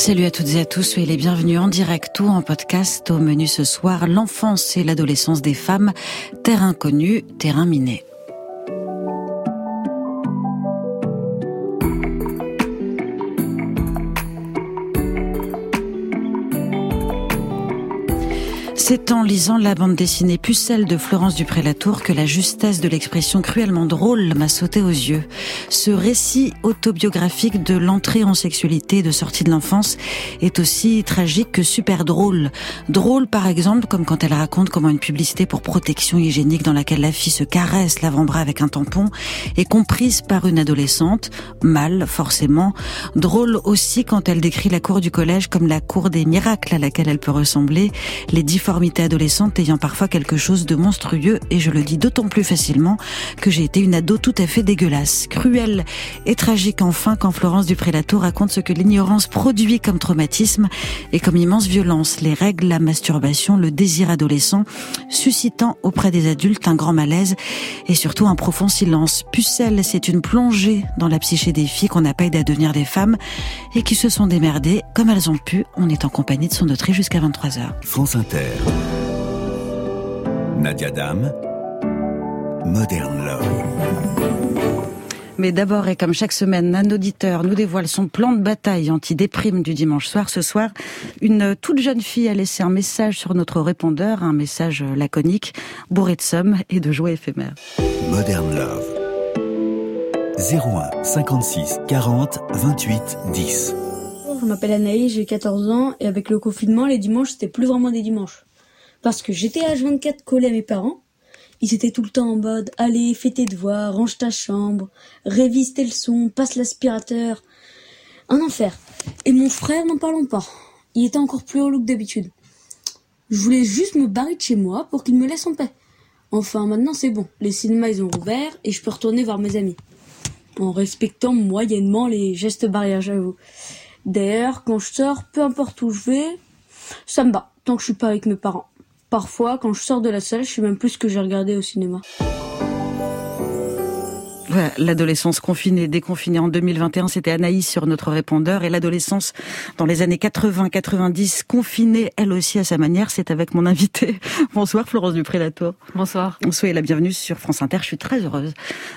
Salut à toutes et à tous, soyez les bienvenus en direct ou en podcast au menu ce soir, l'enfance et l'adolescence des femmes, terre inconnue, terrain miné. C'est en lisant la bande dessinée Pucelle de Florence Dupré-Latour que la justesse de l'expression cruellement drôle m'a sauté aux yeux. Ce récit autobiographique de l'entrée en sexualité et de sortie de l'enfance est aussi tragique que super drôle. Drôle par exemple comme quand elle raconte comment une publicité pour protection hygiénique dans laquelle la fille se caresse l'avant-bras avec un tampon est comprise par une adolescente, mal forcément. Drôle aussi quand elle décrit la cour du collège comme la cour des miracles à laquelle elle peut ressembler, adolescente ayant parfois quelque chose de monstrueux et je le dis d'autant plus facilement que j'ai été une ado tout à fait dégueulasse, cruelle et tragique enfin quand Florence Dupré-Latour raconte ce que l'ignorance produit comme traumatisme et comme immense violence, les règles, la masturbation, le désir adolescent, suscitant auprès des adultes un grand malaise et surtout un profond silence. Pucelle, c'est une plongée dans la psyché des filles qu'on aidé à devenir des femmes et qui se sont démerdées comme elles ont pu. On est en compagnie de son autrice jusqu'à 23h. France Inter. Nadia Dame, Modern Love. Mais d'abord, et comme chaque semaine, un auditeur nous dévoile son plan de bataille anti-déprime du dimanche soir. Ce soir, une toute jeune fille a laissé un message sur notre répondeur, un message laconique, bourré de sommes et de joie éphémères. Modern Love. 01 56 40 28 10. Je m'appelle Anaïs, j'ai 14 ans et avec le confinement, les dimanches, c'était plus vraiment des dimanches. Parce que j'étais à H24 collé à mes parents. Ils étaient tout le temps en mode Allez, fais tes devoirs, range ta chambre, révise tes leçons, passe l'aspirateur. Un enfer. Et mon frère, n'en parlons pas. Il était encore plus relou que d'habitude. Je voulais juste me barrer de chez moi pour qu'il me laisse en paix. Enfin, maintenant c'est bon. Les cinémas, ils ont rouvert et je peux retourner voir mes amis. En respectant moyennement les gestes barrières, j'avoue. D'ailleurs, quand je sors, peu importe où je vais, ça me bat, tant que je suis pas avec mes parents. Parfois, quand je sors de la salle, je sais même plus ce que j'ai regardé au cinéma. L'adolescence confinée, déconfinée en 2021, c'était Anaïs sur notre répondeur. Et l'adolescence dans les années 80-90, confinée elle aussi à sa manière, c'est avec mon invité. Bonsoir Florence Dupré-Latour. Bonsoir. Soyez la bienvenue sur France Inter. Je suis très heureuse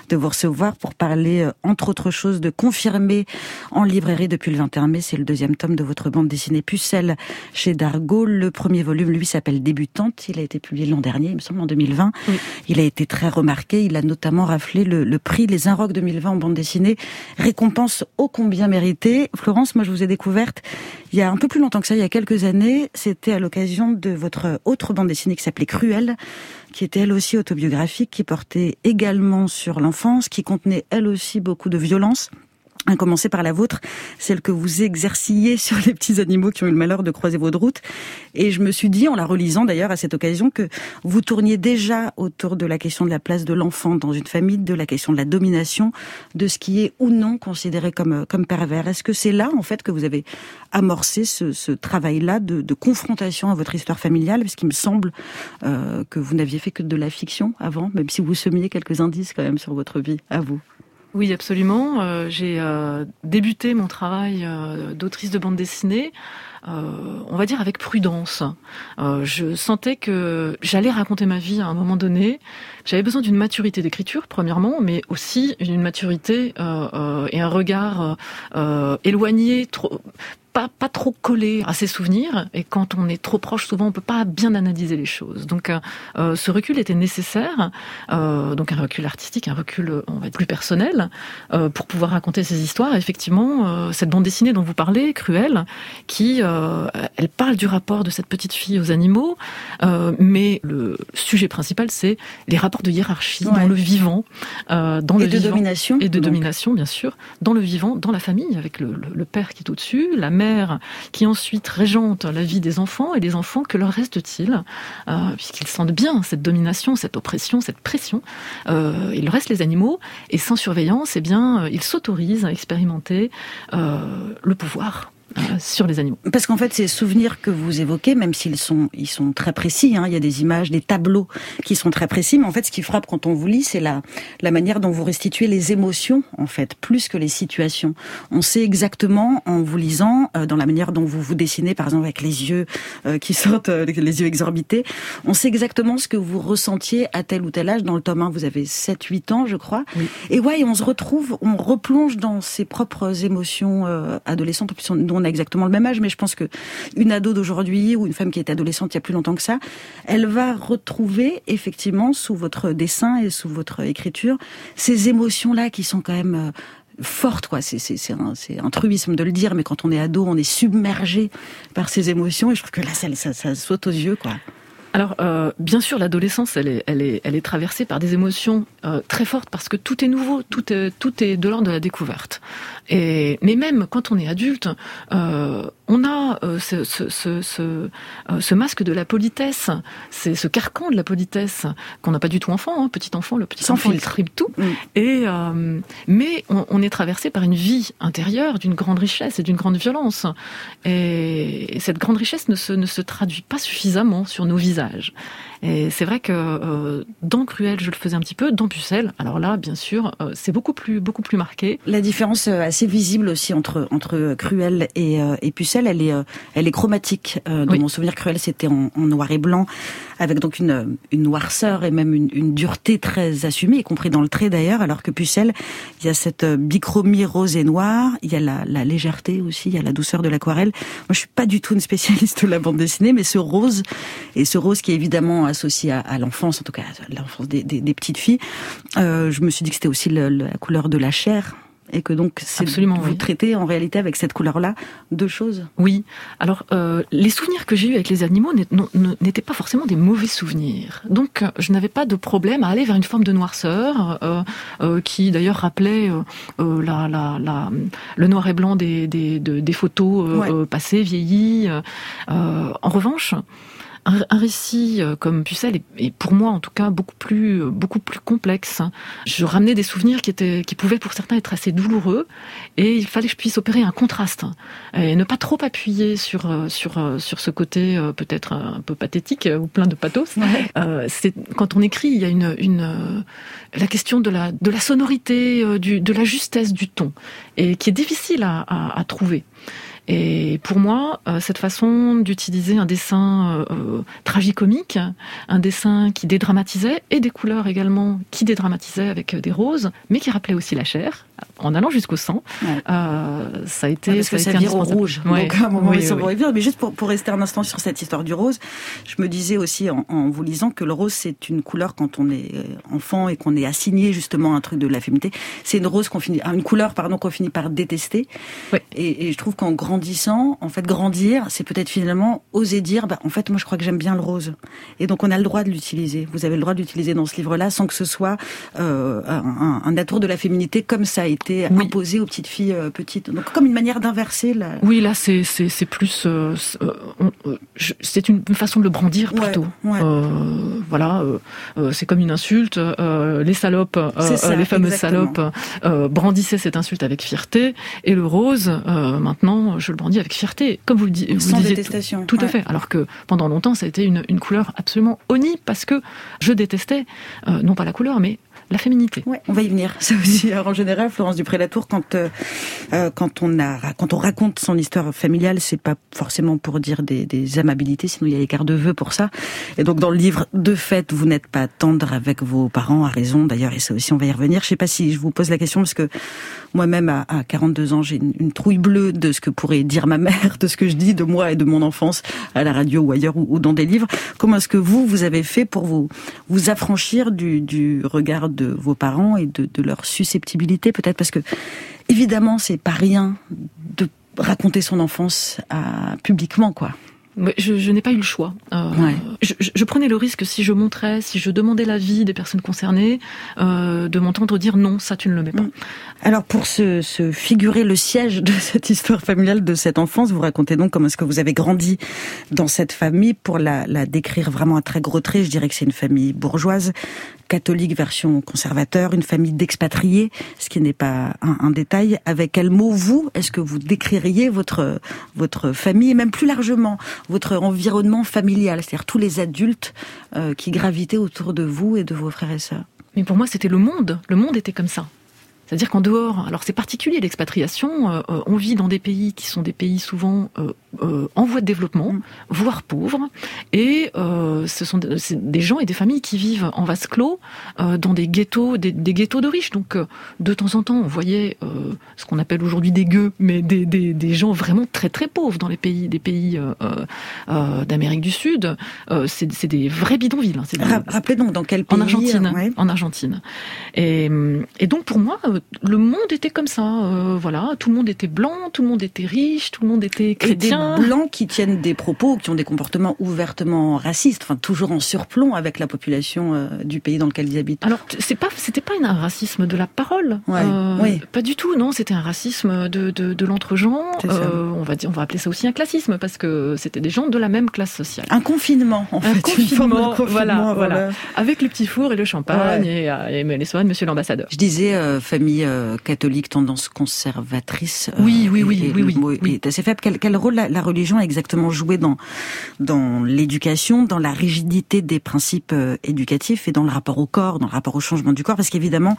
de vous recevoir pour parler, euh, entre autres choses, de Confirmer en librairie depuis le 21 mai. C'est le deuxième tome de votre bande dessinée Pucelle chez Dargaud. Le premier volume, lui, s'appelle Débutante. Il a été publié l'an dernier, il me semble, en 2020. Il a été très remarqué. Il a notamment raflé le, le prix les Inrocks 2020 en bande dessinée, récompense ô combien méritée. Florence, moi je vous ai découverte il y a un peu plus longtemps que ça, il y a quelques années. C'était à l'occasion de votre autre bande dessinée qui s'appelait Cruelle, qui était elle aussi autobiographique, qui portait également sur l'enfance, qui contenait elle aussi beaucoup de violence à commencer par la vôtre, celle que vous exerciez sur les petits animaux qui ont eu le malheur de croiser votre route. Et je me suis dit, en la relisant d'ailleurs à cette occasion, que vous tourniez déjà autour de la question de la place de l'enfant dans une famille, de la question de la domination, de ce qui est ou non considéré comme, comme pervers. Est-ce que c'est là, en fait, que vous avez amorcé ce, ce travail-là de, de, confrontation à votre histoire familiale? Parce qu'il me semble euh, que vous n'aviez fait que de la fiction avant, même si vous semiez quelques indices quand même sur votre vie, à vous. Oui, absolument. Euh, j'ai euh, débuté mon travail euh, d'autrice de bande dessinée, on va dire avec prudence. je sentais que j'allais raconter ma vie à un moment donné. J'avais besoin d'une maturité d'écriture, premièrement, mais aussi une maturité et un regard éloigné, trop, pas, pas trop collé à ses souvenirs. Et quand on est trop proche, souvent, on peut pas bien analyser les choses. Donc, euh, euh ce recul était nécessaire. Euh, donc, un recul artistique, un recul, on va dire, plus personnel, euh, pour pouvoir raconter ces histoires. Effectivement, cette bande dessinée dont vous parlez, Cruelle, qui, elle parle du rapport de cette petite fille aux animaux, mais le sujet principal, c'est les rapports de hiérarchie ouais. dans le vivant, dans et le de vivant, domination et de donc. domination, bien sûr, dans le vivant, dans la famille, avec le, le, le père qui est au-dessus, la mère qui ensuite régente la vie des enfants et des enfants, que leur reste-t-il? Euh, Puisqu'ils sentent bien cette domination, cette oppression, cette pression. Euh, il reste les animaux et sans surveillance, eh bien, ils s'autorisent à expérimenter euh, le pouvoir sur les animaux. Parce qu'en fait, ces souvenirs que vous évoquez, même s'ils sont, ils sont très précis, hein, il y a des images, des tableaux qui sont très précis, mais en fait, ce qui frappe quand on vous lit, c'est la, la manière dont vous restituez les émotions, en fait, plus que les situations. On sait exactement, en vous lisant, euh, dans la manière dont vous vous dessinez, par exemple, avec les yeux euh, qui sortent, euh, les yeux exorbités, on sait exactement ce que vous ressentiez à tel ou tel âge. Dans le tome 1, vous avez 7-8 ans, je crois. Et ouais, on se retrouve, on replonge dans ses propres émotions adolescentes. Nous, on a exactement le même âge, mais je pense que une ado d'aujourd'hui ou une femme qui est adolescente il y a plus longtemps que ça, elle va retrouver effectivement sous votre dessin et sous votre écriture ces émotions-là qui sont quand même euh, fortes quoi. C'est c'est un c'est un truisme de le dire mais quand on est ado on est submergé par ces émotions et je trouve que là ça ça, ça saute aux yeux quoi alors, euh, bien sûr, l'adolescence, elle est, traversée par des émotions euh, très fortes parce que tout est nouveau, tout est, tout est de l'ordre de la découverte. Et, mais même quand on est adulte, euh, on a euh, ce, ce, ce, ce, euh, ce masque de la politesse, c'est ce carcan de la politesse qu'on n'a pas du tout enfant, hein, petit enfant, le petit Sans enfant filtre. il tripe tout. Mm. Et euh, mais on, on est traversé par une vie intérieure d'une grande richesse et d'une grande violence. Et cette grande richesse ne se, ne se traduit pas suffisamment sur nos visages. Et c'est vrai que euh, dans Cruel, je le faisais un petit peu, dans Pucelle, alors là, bien sûr, euh, c'est beaucoup plus beaucoup plus marqué. La différence euh, assez visible aussi entre entre Cruel et, euh, et Pucelle, elle est euh, elle est chromatique. Euh, dans Oui. mon souvenir, Cruel c'était en, en noir et blanc, avec donc une noirceur et même une, dureté très assumée, y compris dans le trait d'ailleurs. Alors que Pucelle, il y a cette euh, bichromie rose et noire, il y a la, la légèreté aussi, il y a la douceur de l'aquarelle. Moi, je suis pas du tout une spécialiste de la bande dessinée, mais ce rose et ce rose qui est évidemment associé à, l'enfance, en tout cas à l'enfance des, petites filles, euh, je me suis dit que c'était aussi la couleur de la chair et que donc c'est Absolument, vous oui. traitez en réalité avec cette couleur-là deux choses. Oui. Alors, euh, les souvenirs que j'ai eus avec les animaux n'étaient pas forcément des mauvais souvenirs. Donc, euh, je n'avais pas de problème à aller vers une forme de noirceur, euh, euh, qui d'ailleurs rappelait la, la, la, le noir et blanc des, des, de- des photos Ouais. passées, vieillies. En revanche, un, un récit euh, comme Pucelle est, est pour moi en tout cas beaucoup plus euh, beaucoup plus complexe. Je ramenais des souvenirs qui étaient qui pouvaient pour certains être assez douloureux et il fallait que je puisse opérer un contraste et ne pas trop appuyer sur euh, sur sur ce côté peut-être un peu pathétique ou plein de pathos. Euh, c'est quand on écrit, il y a une une la question de la de la sonorité, du de la justesse du ton et qui est difficile à, à, à trouver. Et pour moi, euh, cette façon d'utiliser un dessin euh, euh, tragicomique, un dessin qui dédramatisait, et des couleurs également qui dédramatisaient avec euh, des roses, mais qui rappelait aussi la chair, en allant jusqu'au sang, Ouais. euh, ça a été, Ouais, parce que a ça été vire au rouge. Ouais. Donc à un moment, Oui, oui, oui. Mais juste pour, pour rester un instant sur cette histoire du rose, je me disais aussi en, en vous lisant que le rose c'est une couleur quand on est enfant et qu'on est assigné justement un truc de la féminité. C'est une rose qu'on finit, ah, une couleur pardon qu'on finit par détester. Et, et je trouve qu'en grandissant, en fait, grandir, c'est peut-être finalement oser dire, bah en fait, moi je crois que j'aime bien le rose. Et donc on a le droit de l'utiliser. Vous avez le droit de l'utiliser dans ce livre-là sans que ce soit euh, un, un, atour de la féminité comme ça a été Oui. imposé aux petites filles euh, petites. Donc comme une manière d'inverser la. Oui, là, c'est c'est c'est plus, euh, c'est une façon de le brandir plutôt. ouais. Voilà, c'est comme une insulte. les salopes, ça, les fameuses exactement. salopes, brandissaient cette insulte avec fierté, et le rose, maintenant, je le brandis avec fierté, comme vous le, di- vous Sans disiez. détestation. Tout à Ouais. fait. Alors que pendant longtemps, ça a été une, une couleur absolument honnie parce que je détestais euh, non pas la couleur, mais la féminité. Ouais, on va y venir. Ça aussi, alors, en général, Florence Dupré-Latour, quand euh, euh, quand on a quand on raconte son histoire familiale, c'est pas forcément pour dire des, des amabilités, sinon il y a les quarts de vœux pour ça. Et donc dans le livre, de fait, vous n'êtes pas tendre avec vos parents, à raison d'ailleurs, et ça aussi, on va y revenir. Je sais pas si je vous pose la question parce que moi-même, à, à 42 ans, j'ai une, une trouille bleue de ce que pourrait dire ma mère, de ce que je dis de moi et de mon enfance à la radio ou ailleurs ou, ou dans des livres. Comment est-ce que vous, vous avez fait pour vous vous affranchir du, du regard de vos parents et de, de leur susceptibilité peut-être? Parce que évidemment c'est pas rien de raconter son enfance à, publiquement quoi. Je, je n'ai pas eu le choix. Euh, Ouais. je, prenais le risque, si je montrais, si je demandais l'avis des personnes concernées, euh, de m'entendre dire non, ça tu ne le mets pas. Mm. Alors pour se, se figurer le siège de cette histoire familiale de cette enfance, vous racontez donc comment est-ce que vous avez grandi dans cette famille pour la, la décrire vraiment à très gros traits. Je dirais que c'est une famille bourgeoise catholique version conservateur, une famille d'expatriés, ce qui n'est pas un, détail. Avec quel mot vous est-ce que vous décririez votre votre famille et même plus largement votre environnement familial, c'est-à-dire tous les adultes euh, qui gravitaient autour de vous et de vos frères et sœurs? Mais pour moi, c'était le monde. Le monde était comme ça. C'est-à-dire qu'en dehors, alors c'est particulier l'expatriation, euh, on vit dans des pays qui sont des pays souvent euh, euh, en voie de développement, mm. voire pauvres, et ce sont des gens et des familles qui vivent en vase clos dans des ghettos, des, des, ghettos de riches. Donc de temps en temps, on voyait ce qu'on appelle aujourd'hui des gueux, mais des, des, des, gens vraiment très très pauvres dans les pays, des pays d'Amérique du Sud. c'est des vrais bidonvilles. Hein, Rappelez donc dans quel pays En Argentine. En Argentine. Et, et donc pour moi, le monde était comme ça. voilà, tout le monde était blanc, tout le monde était riche, tout le monde était chrétien blancs qui tiennent des propos, qui ont des comportements ouvertement racistes, enfin toujours en surplomb avec la population euh, du pays dans lequel ils habitent. Alors c'est pas, c'était pas un racisme de la parole, euh, oui. pas du tout, non, c'était un racisme de, de, de l'entre-gens. Euh, on va dire, on va appeler ça aussi un classisme parce que c'était des gens de la même classe sociale. Un confinement, en un fait. Confinement, confinement voilà, voilà, avec le petit four et le champagne et, et, les soins de Monsieur l'ambassadeur. Je disais famille catholique tendance conservatrice. oui, oui, oui, oui, oui, oui, oui. Est assez faible. Quel, quel rôle la religion a exactement joué dans dans l'éducation, dans la rigidité des principes euh, éducatifs et dans le rapport au corps, dans le rapport au changement du corps, parce qu'évidemment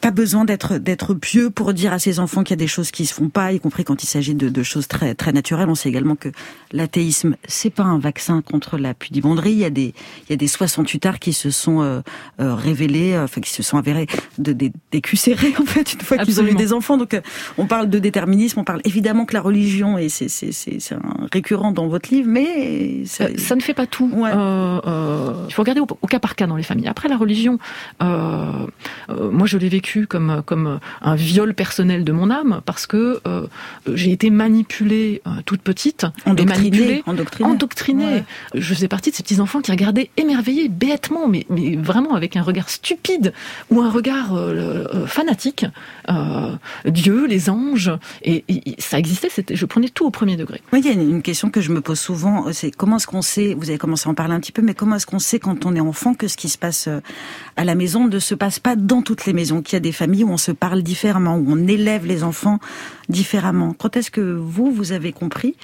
pas besoin d'être d'être pieux pour dire à ses enfants qu'il y a des choses qui se font pas, y compris quand il s'agit de, de, choses très très naturelles. On sait également que l'athéisme c'est pas un vaccin contre la pudibonderie. Il y a des il y a des 68 arts qui se sont euh, euh, révélés, euh, enfin qui se sont avérés de des, des en fait une fois qu'ils ont eu des enfants. Donc euh, on parle de déterminisme, on parle évidemment que la religion et c'est c'est c'est un récurrent dans votre livre, mais ça, ça ne fait pas tout. Ouais. il faut regarder au, au, cas par cas dans les familles. Après la religion, moi je l'ai vécu comme comme un viol personnel de mon âme parce que euh, j'ai été manipulée euh, toute petite, endoctrinée, endoctrinée. endoctrinée. Ouais. Je faisais partie de ces petits enfants qui regardaient émerveillés, bêtement, mais mais vraiment avec un regard stupide ou un regard euh, fanatique. Dieu, les anges, et, et ça existait. C'était, je prenais tout au premier degré. Oui, il y a une question que je me pose souvent, c'est comment est-ce qu'on sait Vous avez commencé à en parler un petit peu, mais comment est-ce qu'on sait quand on est enfant que ce qui se passe à la maison ne se passe pas dans toutes les maisons, qu'il des familles où on se parle différemment, où on élève les enfants différemment. Quand est-ce que vous, vous avez compris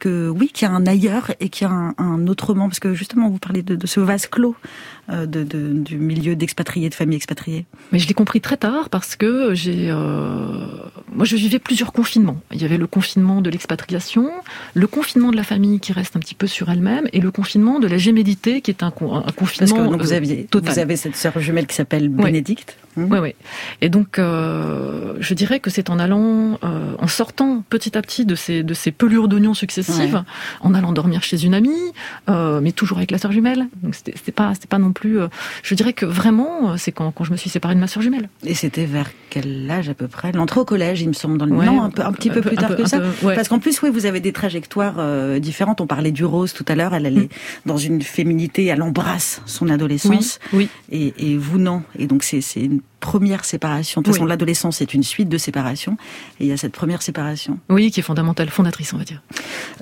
que oui, qu'il y a un ailleurs et qu'il y a un, un, autrement Parce que justement, vous parlez de, de ce vase clos euh, de, de, du milieu d'expatriés, de familles expatriées. Mais je l'ai compris très tard parce que j'ai, euh, moi, je vivais plusieurs confinements. Il y avait le confinement de l'expatriation, le confinement de la famille qui reste un petit peu sur elle-même, et le confinement de la gémellité qui est un, un confinement parce que, donc, vous aviez, total. Vous avez cette sœur jumelle qui s'appelle Bénédicte. Oui, oui. Ouais. Et donc, euh, je dirais que c'est en allant, euh, en sortant petit à petit de ces, de ces pelures d'oignons successives, ouais. en allant dormir chez une amie, euh, mais toujours avec la sœur jumelle. Donc, c'était pas, pas non plus. Euh, je dirais que vraiment, c'est quand, quand je me suis séparée de ma sœur jumelle. Et c'était vers quel âge à peu près? L'entrée au collège, il me semble, dans le. Ouais, non, un, peu, un petit peu, peu plus tard peu, que ça. Peu, Parce qu'en plus, oui, vous avez des trajectoires euh, différentes. On parlait du rose tout à l'heure. Elle allait mm. dans une féminité, elle embrasse son adolescence. Oui. oui. Et, et vous non. Et donc c'est une première séparation. De toute façon, l'adolescence est une suite de séparations, et il y a cette première séparation. Oui, qui est fondamentale, fondatrice, on va dire.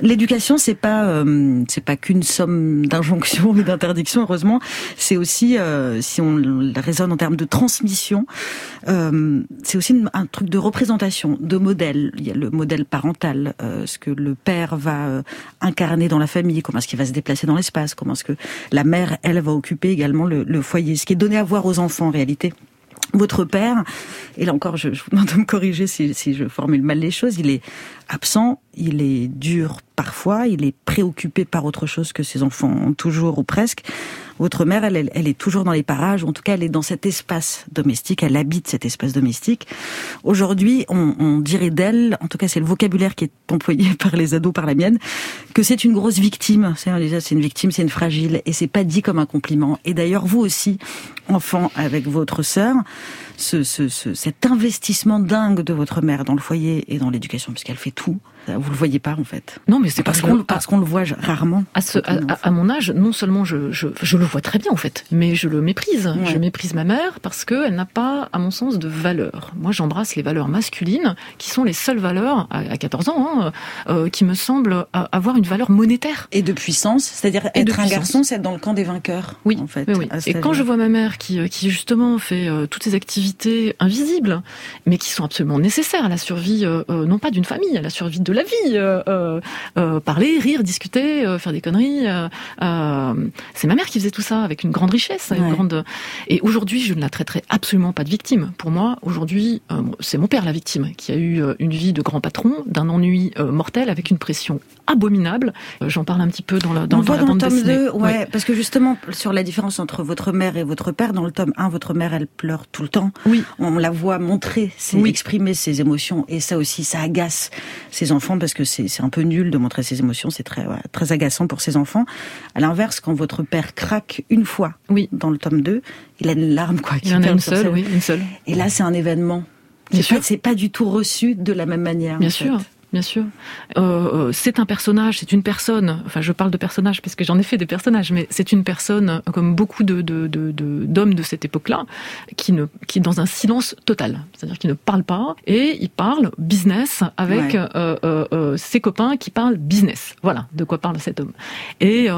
L'éducation, c'est pas euh, c'est pas qu'une somme d'injonctions et d'interdictions, heureusement. C'est aussi, euh, si on raisonne en termes de transmission, euh, c'est aussi un truc de représentation, de modèle. Il y a le modèle parental, euh, ce que le père va euh, incarner dans la famille, comment est-ce qu'il va se déplacer dans l'espace, comment est-ce que la mère, elle, va occuper également le, le foyer, ce qui est donné à voir aux enfants en réalité votre père, et là encore, je, je vous demande de me corriger si, si, je formule mal les choses, il est absent, il est dur parfois, il est préoccupé par autre chose que ses enfants, toujours ou presque. Votre mère, elle, est toujours dans les parages, ou en tout cas, elle est dans cet espace domestique, elle habite cet espace domestique. Aujourd'hui, on, dirait d'elle, en tout cas, c'est le vocabulaire qui est employé par les ados, par la mienne, que c'est une grosse victime. C'est une victime, c'est une fragile, et c'est pas dit comme un compliment. Et d'ailleurs, vous aussi, enfant avec votre sœur, ce, ce, cet investissement dingue de votre mère dans le foyer et dans l'éducation, puisqu'elle fait tout. Vous le voyez pas en fait. Non, mais c'est parce qu'on parce qu'on le voit rarement. À, ce, à, à, mon âge, non seulement je, je, je, le vois très bien en fait, mais je le méprise. Ouais. Je méprise ma mère parce qu'elle n'a pas, à mon sens, de valeur. Moi, j'embrasse les valeurs masculines qui sont les seules valeurs à, 14 ans hein, euh, qui me semblent avoir une valeur monétaire et de puissance. C'est-à-dire être un garçon, c'est être dans le camp des vainqueurs. Oui, en fait. Oui, oui. Et quand je vois ma mère qui, qui justement fait euh, toutes ces activités invisibles, mais qui sont absolument nécessaires à la survie, euh, non pas d'une famille, à la survie de la vie. Euh, euh, parler, rire, discuter, euh, faire des conneries. c'est ma mère qui faisait tout ça avec une grande richesse, une grande. Et aujourd'hui, je ne la traiterai absolument pas de victime. Pour moi, aujourd'hui, c'est mon père la victime, qui a eu une vie de grand patron, d'un ennui mortel, avec une pression abominable. J'en parle un petit peu dans la dans, On dans voit la dans bande le tome dessinée. 2, ouais, parce que justement sur la différence entre votre mère et votre père, dans le tome 1, votre mère elle pleure tout le temps. Oui. On la voit montrer, Oui. exprimer ses émotions, et ça aussi, ça agace ses enfants parce que c'est un peu nul de montrer ses émotions, c'est très ouais, très agaçant pour ses enfants. À l'inverse, quand votre père craque une fois Oui. dans le tome 2, il a une larme quoi. qui Il en a une seule, scène. oui, une seule. Et là, c'est un événement. C'est pas, c'est pas du tout reçu de la même manière. Bien en sûr. fait. Bien sûr. Euh, euh, c'est un personnage, c'est une personne. Enfin, je parle de personnage parce que j'en ai fait des personnages, mais c'est une personne, euh, comme beaucoup de de- de- de- d'hommes de, cette époque-là, qui ne, qui est dans un silence total. C'est-à-dire qu'il ne parle pas et il parle business avec Ouais. euh, euh, euh, ses copains qui parlent business. Voilà de quoi parle cet homme. Et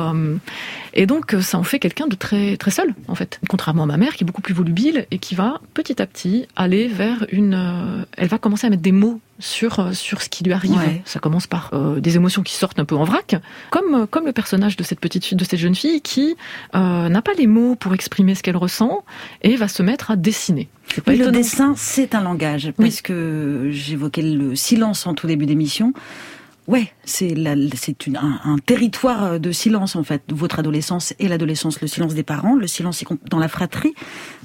et donc ça en fait quelqu'un de très très seul en fait. Contrairement à ma mère qui est beaucoup plus volubile et qui va petit à petit aller vers une. elle va commencer à mettre des mots sur euh, sur ce qui lui arrive. Ouais. Ça commence par euh, des émotions qui sortent un peu en vrac, comme euh, comme le personnage de cette petite fille, de cette jeune fille qui euh, n'a pas les mots pour exprimer ce qu'elle ressent et va se mettre à dessiner. Pas Oui, le dessin, c'est un langage, parce que j'évoquais le silence en tout début d'émission. Ouais, c'est un, un territoire de silence en fait. Votre adolescence et l'adolescence, le silence des parents, le silence dans la fratrie,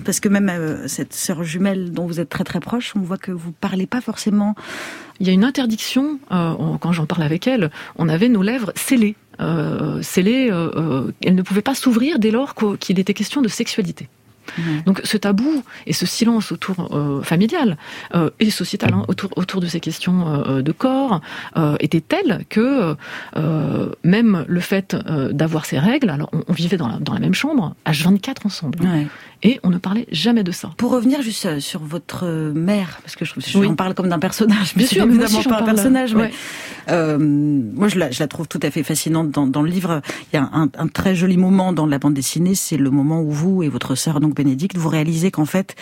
parce que même euh, cette sœur jumelle dont vous êtes très très proche, on voit que vous parlez pas forcément. Il y a une interdiction, euh, quand j'en parle avec elle, on avait nos lèvres scellées. Euh, scellées, euh, euh, elles ne pouvaient pas s'ouvrir dès lors qu'il était question de sexualité. Donc ce tabou et ce silence autour euh, familial euh, et sociétal hein, autour autour de ces questions euh, de corps était tel que même le fait d'avoir ces règles, alors on, on vivait dans la, dans la même chambre, H24 ensemble, Ouais. et on ne parlait jamais de ça. Pour revenir juste sur votre mère, parce que je, je Oui. en parle comme d'un personnage, Bien sûr, mais moi évidemment aussi, pas un personnage, mais ouais. Moi, je la, je la trouve tout à fait fascinante dans, dans le livre. Il y a un, un très joli moment dans la bande dessinée, c'est le moment où vous et votre sœur, donc Bénédicte, vous réalisez qu'en fait,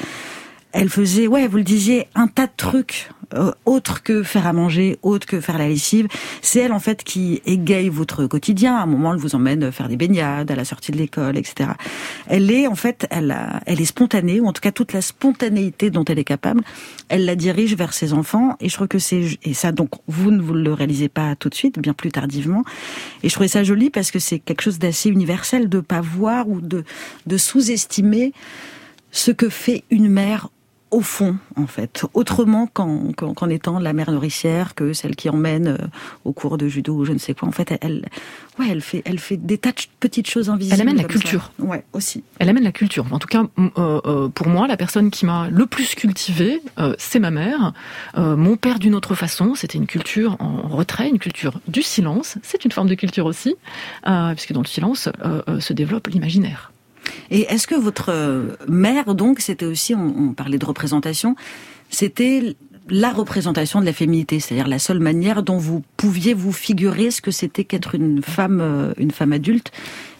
elle faisait, ouais, vous le disiez, un tas de trucs euh, autres que faire à manger, autres que faire la lessive. C'est elle en fait qui égaye votre quotidien. À un moment, elle vous emmène faire des baignades à la sortie de l'école, etc. Elle est en fait, elle, a- elle est spontanée, ou en tout cas toute la spontanéité dont elle est capable, elle la dirige vers ses enfants. Et je trouve que c'est et ça donc vous ne vous le réalisez pas tout de suite, bien plus tardivement. Et je trouvais ça joli parce que c'est quelque chose d'assez universel de pas voir ou de de sous-estimer ce que fait une mère au fond, en fait, autrement qu'en étant la mère nourricière, que celle qui emmène euh, au cours de judo ou je ne sais quoi. En fait, elle, ouais, elle fait, elle fait des tas de petites choses invisibles. Elle amène la comme ça. culture. Ouais, aussi. Elle amène la culture. En tout cas, euh, euh, pour moi, la personne qui m'a le plus cultivée, euh, c'est ma mère. Euh, mon père, d'une autre façon, c'était une culture en retrait, une culture du silence. C'est une forme de culture aussi, puisque dans le silence se développe l'imaginaire. Et est-ce que votre euh, mère, donc, c'était aussi, on, on parlait de représentation, c'était la représentation de la féminité, c'est-à-dire la seule manière dont vous pouviez vous figurer ce que c'était qu'être une femme, euh, une femme adulte,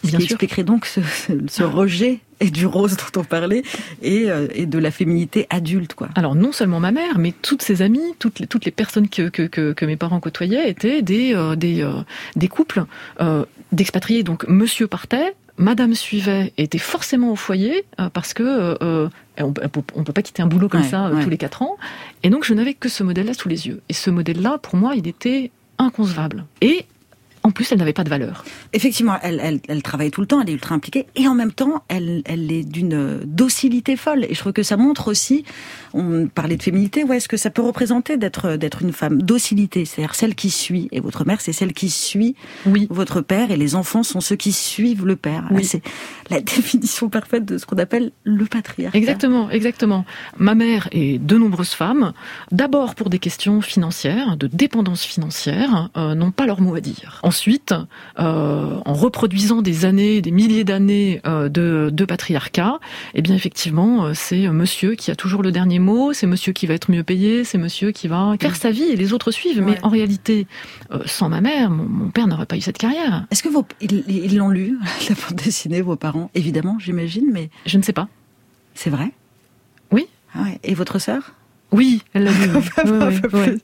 ce Bien qui sûr. expliquerait donc ce, rejet et du rose dont on parlait et, euh, et de la féminité adulte, quoi. Alors non seulement ma mère, mais toutes ses amies, toutes les, toutes les personnes que, que, que, que mes parents côtoyaient étaient des, euh, des, euh, des couples euh, d'expatriés. Donc monsieur partait, madame suivait, et était forcément au foyer euh, parce que euh, euh, on, peut- on peut pas quitter un boulot comme Ouais, ça euh, ouais. tous les quatre ans. Et donc je n'avais que ce modèle-là sous les yeux. Et ce modèle-là, pour moi, il était inconcevable. Et en plus, elle n'avait pas de valeur. Effectivement, elle, elle, elle, travaille tout le temps, elle est ultra impliquée, et en même temps, elle, elle est d'une docilité folle. Et je trouve que ça montre aussi, on parlait de féminité, ouais, ce que ça peut représenter d'être d'être une femme docilité, c'est-à-dire celle qui suit. Et votre mère, c'est celle qui suit oui. votre père, et les enfants sont ceux qui suivent le père. Oui. C'est la définition parfaite de ce qu'on appelle le patriarcat. Exactement, exactement. Ma mère et de nombreuses femmes, d'abord pour des questions financières, de dépendance financière, euh, n'ont pas leur mot à dire. Ensuite, euh, en reproduisant des années, des milliers d'années euh, de, de, patriarcat, eh bien effectivement, euh, c'est monsieur qui a toujours le dernier mot, c'est monsieur qui va être mieux payé, c'est monsieur qui va faire sa vie et les autres suivent. Ouais. Mais en réalité, euh, sans ma mère, mon, mon père n'aurait pas eu cette carrière. Est-ce que vos, ils l'ont lu, la bande dessinée, vos parents? Évidemment, j'imagine, mais... Je ne sais pas. C'est vrai? Oui. Ah ouais. Et votre sœur? Oui, elle l'a vu. oui, oui,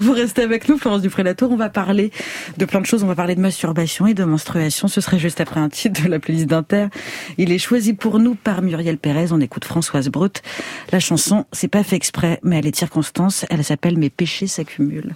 Vous restez avec nous, Florence Duprélatour. On va parler de plein de choses. On va parler de masturbation et de menstruation. Ce serait juste après un titre de la playlist d'Inter. Il est choisi pour nous par Muriel Pérez. On écoute Françoise Brut. La chanson, c'est pas fait exprès, mais elle est circonstance. Elle s'appelle Mes péchés s'accumulent.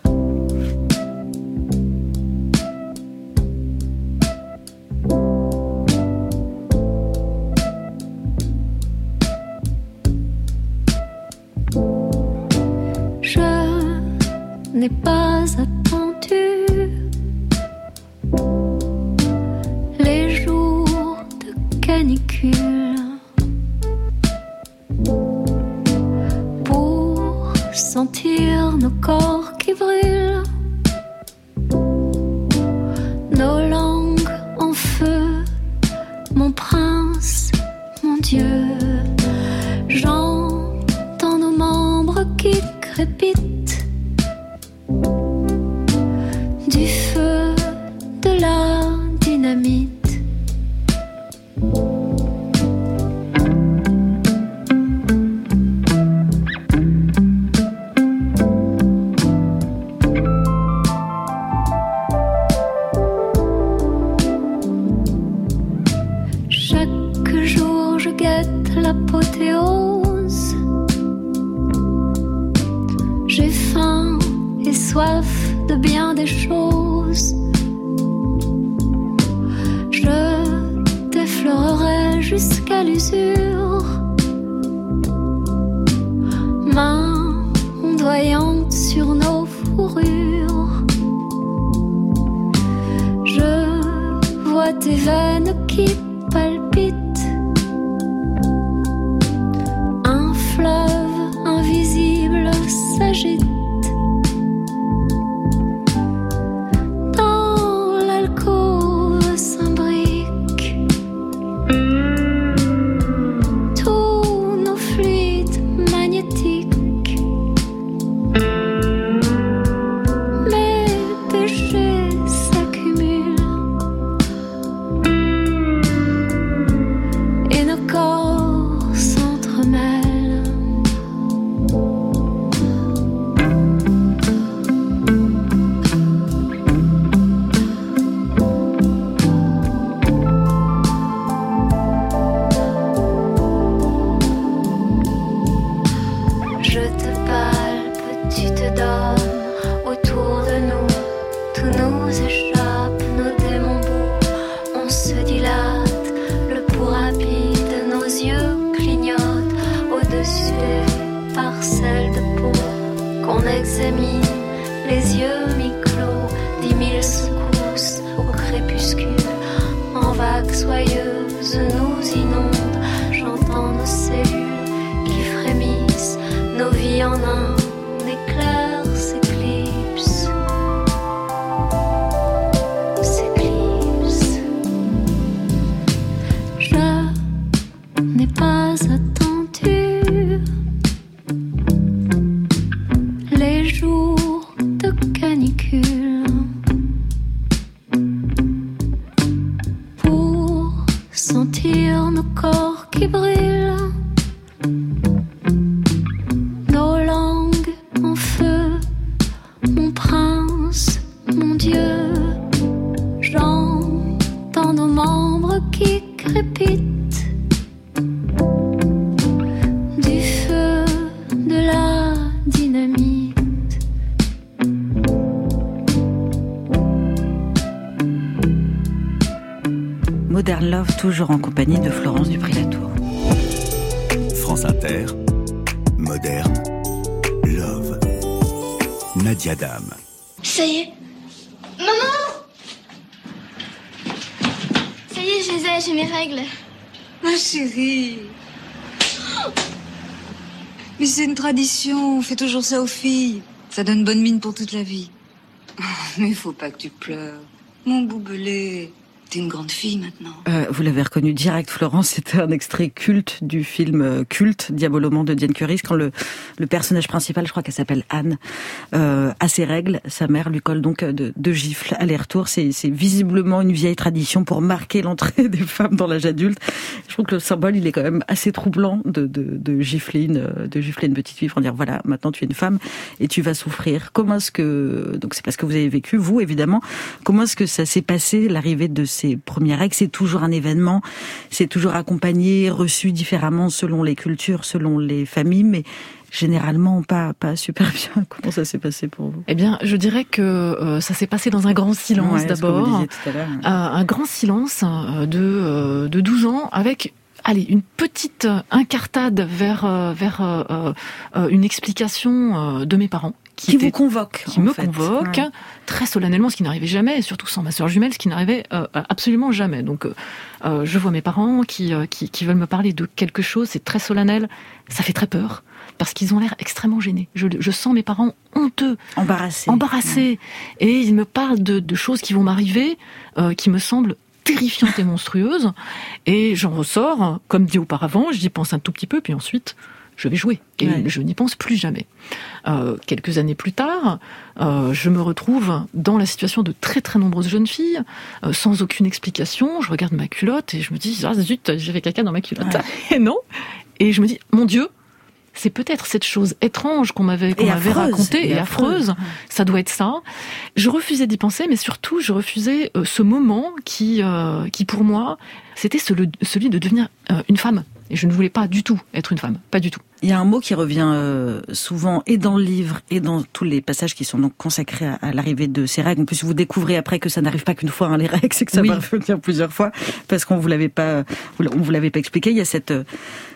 S'agite. sentir nos corps qui brûlent. Compagnie de Florence Dupri-Latour. France Inter, Moderne, Love. Nadia Dame. Ça y est. Maman Ça y est, je les ai, j'ai mes règles. Ma chérie. Mais c'est une tradition, on fait toujours ça aux filles. Ça donne bonne mine pour toute la vie. Mais faut pas que tu pleures. Mon boubelé. T'es une grande fille maintenant. Euh, vous l'avez reconnu direct, Florence. C'était un extrait culte du film euh, culte Diabolomant de Diane Curie. Quand le, le personnage principal, je crois qu'elle s'appelle Anne, euh, a ses règles, sa mère lui colle donc de, de gifles aller-retour. C'est visiblement une vieille tradition pour marquer l'entrée des femmes dans l'âge adulte. Je trouve que le symbole, il est quand même assez troublant de, de, de gifler une, de gifler une petite fille pour dire voilà, maintenant tu es une femme et tu vas souffrir. Comment est-ce que donc c'est parce que vous avez vécu vous évidemment. Comment est-ce que ça s'est passé l'arrivée de ces premières règles, c'est toujours un événement, c'est toujours accompagné, reçu différemment selon les cultures, selon les familles, mais généralement pas pas super bien. Comment ça s'est passé pour vous? Eh bien, je dirais que euh, ça s'est passé dans un grand silence d'abord, euh, un grand silence euh, de euh, de 12 ans avec allez, une petite incartade vers vers euh, une explication de mes parents qui, vous convoque, qui me convoque ouais. très solennellement, ce qui n'arrivait jamais, et surtout sans ma sœur jumelle, ce qui n'arrivait euh, absolument jamais. Donc, euh, je vois mes parents qui, euh, qui, qui veulent me parler de quelque chose, c'est très solennel, ça fait très peur parce qu'ils ont l'air extrêmement gênés. Je, je, sens mes parents honteux, embarrassés, embarrassés, ouais. et ils me parlent de, de choses qui vont m'arriver, euh, qui me semblent terrifiantes et monstrueuses, et j'en ressors, comme dit auparavant, j'y pense un tout petit peu, puis ensuite je vais jouer. Et ouais. je n'y pense plus jamais. Euh, quelques années plus tard, euh, je me retrouve dans la situation de très très nombreuses jeunes filles, euh, sans aucune explication. Je regarde ma culotte et je me dis, ah zut, j'avais caca dans ma culotte. Ouais. Et non. Et je me dis, mon Dieu, c'est peut-être cette chose étrange qu'on m'avait qu'on m'avait racontée et, et affreuse. affreuse. Ça doit être ça. Je refusais d'y penser, mais surtout je refusais ce moment qui, qui pour moi, c'était celui de devenir une femme. Et je ne voulais pas du tout être une femme, pas du tout. Il y a un mot qui revient euh, souvent et dans le livre et dans tous les passages qui sont donc consacrés à, à l'arrivée de ces règles. En plus, vous découvrez après que ça n'arrive pas qu'une fois hein, les règles, c'est que ça oui. va revenir plusieurs fois parce qu'on vous l'avait pas, on vous l'avait pas expliqué. Il y a cette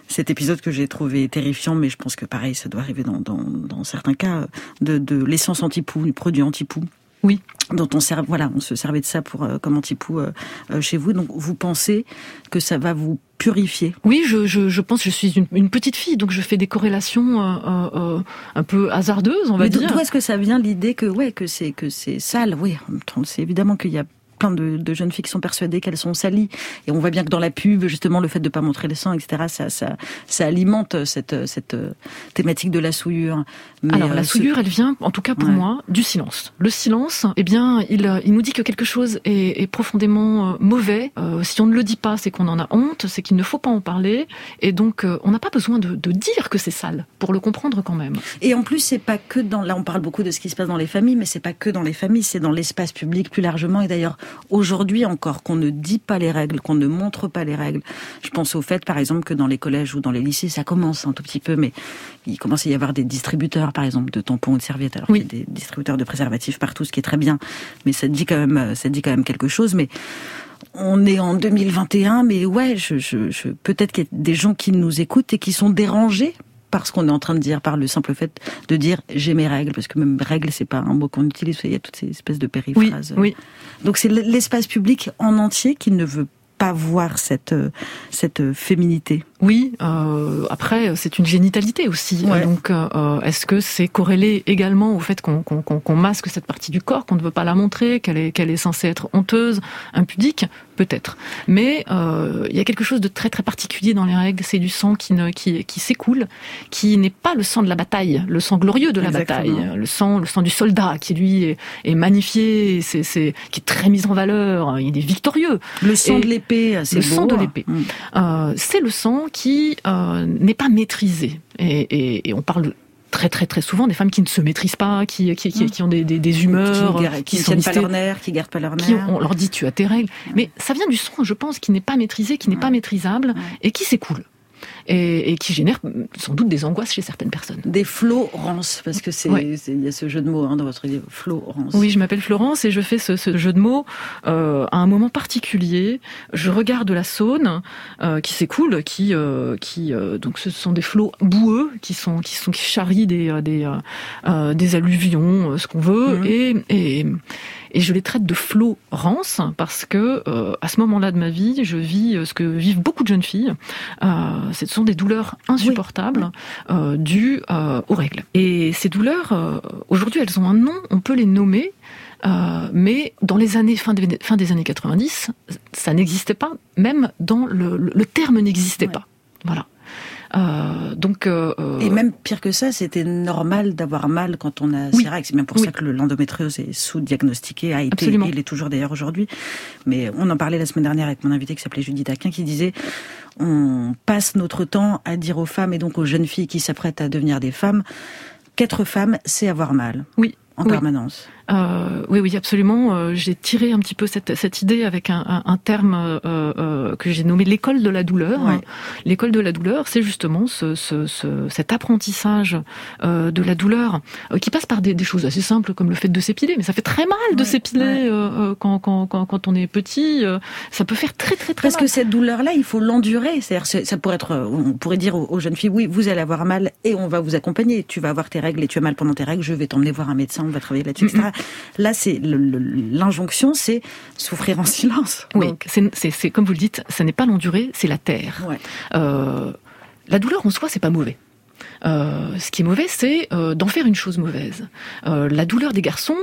cet épisode que j'ai trouvé terrifiant, mais je pense que pareil, ça doit arriver dans, dans, dans certains cas de, de l'essence anti-poux, du produit anti-poux. Oui. Dont on voilà, on se servait de ça pour euh, comme anti-poux euh, chez vous. Donc, vous pensez que ça va vous purifier? Oui, je, je, je pense je suis une, une, petite fille, donc je fais des corrélations euh, euh, un peu hasardeuses, on va Mais dire. D'où est-ce que ça vient l'idée que ouais que c'est que c'est sale? Oui, c'est évidemment qu'il y a plein de, de, jeunes filles qui sont persuadées qu'elles sont salies. Et on voit bien que dans la pub, justement, le fait de ne pas montrer les sangs, etc., ça, ça, ça alimente cette, cette thématique de la souillure. Mais Alors, la souillure, ce... elle vient, en tout cas pour ouais. moi, du silence. Le silence, eh bien, il, il nous dit que quelque chose est, est profondément mauvais. Euh, si on ne le dit pas, c'est qu'on en a honte, c'est qu'il ne faut pas en parler. Et donc, euh, on n'a pas besoin de, de dire que c'est sale pour le comprendre quand même. Et en plus, c'est pas que dans, là, on parle beaucoup de ce qui se passe dans les familles, mais c'est pas que dans les familles, c'est dans l'espace public plus largement. Et d'ailleurs, aujourd'hui encore qu'on ne dit pas les règles, qu'on ne montre pas les règles. Je pense au fait, par exemple, que dans les collèges ou dans les lycées, ça commence un tout petit peu, mais il commence à y avoir des distributeurs, par exemple, de tampons ou de serviettes. Alors oui. qu'il y a des distributeurs de préservatifs partout, ce qui est très bien, mais ça dit quand même, ça dit quand même quelque chose. Mais on est en 2021, mais ouais, je, je, je peut-être qu'il y a des gens qui nous écoutent et qui sont dérangés par ce qu'on est en train de dire, par le simple fait de dire j'ai mes règles, parce que même règles, c'est pas un mot qu'on utilise, il y a toutes ces espèces de périphrases. Oui, oui. Donc c'est l'espace public en entier qui ne veut pas voir cette, cette féminité. Oui, euh, après c'est une génitalité aussi. Ouais. Donc euh, est-ce que c'est corrélé également au fait qu'on qu qu masque cette partie du corps, qu'on ne veut pas la montrer, qu'elle est, qu'elle est censée être honteuse, impudique? Peut-être. Mais euh, il y a quelque chose de très très particulier dans les règles, c'est du sang qui, ne, qui, qui s'écoule, qui n'est pas le sang de la bataille, le sang glorieux de la Exactement. bataille, le sang, le sang du soldat qui lui est, est magnifié, c'est, c'est, qui est très mis en valeur, il est victorieux. Le sang Et de l'épée, c'est le beau. sang de l'épée. Mmh. Euh, c'est le sang qui euh, n'est pas maîtrisé. Et, et, et on parle très très très souvent des femmes qui ne se maîtrisent pas, qui qui, qui, qui ont des, des, des humeurs, qui, ne tiennent pas leur nerfs, qui gardent pas leur nerfs. Qui, on leur dit tu as tes règles, mais ça vient du sang, je pense, qui n'est pas maîtrisé, qui n'est pas maîtrisable et qui s'écoule. Et, et, qui génère sans doute des angoisses chez certaines personnes. Des Florence, parce que c'est il y a ce jeu de mots hein, dans votre livre, Florence. Oui, je m'appelle Florence et je fais ce, ce jeu de mots euh, à un moment particulier. Je regarde la Saône euh, qui s'écoule, qui euh, qui euh, donc ce sont des flots boueux qui sont qui sont qui charrient des euh, des des alluvions, ce qu'on veut, mmh. et, et et je les traite de Florence parce que euh, à ce moment-là de ma vie, je vis euh, ce que vivent beaucoup de jeunes filles. Euh, sont des douleurs insupportables euh, dues euh, aux règles. Et ces douleurs, euh, aujourd'hui, elles ont un nom. On peut les nommer. mais dans les années fin des, fin des années 90, ça n'existait pas, même dans le, le terme n'existait ouais. pas. Voilà. Euh, donc, euh, et même pire que ça, c'était normal d'avoir mal quand on a oui. C'est bien pour oui. ça que l'endométriose est sous-diagnostiqué, a été, il est toujours d'ailleurs aujourd'hui. Mais on en parlait la semaine dernière avec mon invité qui s'appelait Judith Aquin, qui disait on passe notre temps à dire aux femmes et donc aux jeunes filles qui s'apprêtent à devenir des femmes qu'être femme, c'est avoir mal. Oui. En oui. permanence. Euh, oui, oui, absolument. Euh, j'ai tiré un petit peu cette, cette idée avec un, un, un terme euh, euh que j'ai nommé l'école de la douleur. Ouais. L'école de la douleur, c'est justement ce, ce, ce, cet apprentissage euh, de la douleur qui passe par des, des, choses assez simples comme le fait de s'épiler. Mais ça fait très mal de s'épiler ouais. quand, quand, quand, quand, on est petit. ça peut faire très, très, très Parce mal. que cette douleur-là, il faut l'endurer. C'est-à-dire, ça pourrait être, on pourrait dire aux, aux jeunes filles, oui, vous allez avoir mal et on va vous accompagner. Tu vas avoir tes règles et tu as mal pendant tes règles. Je vais t'emmener voir un médecin. On va travailler là-dessus, etc. Là, c'est l'injonction, c'est souffrir en silence. Oui, c'est comme vous le dites, ça n'est pas l'endurer, c'est la terre. Ouais. Euh, la douleur en soi, c'est pas mauvais. Euh, ce qui est mauvais, c'est euh, d'en faire une chose mauvaise. Euh, la douleur des garçons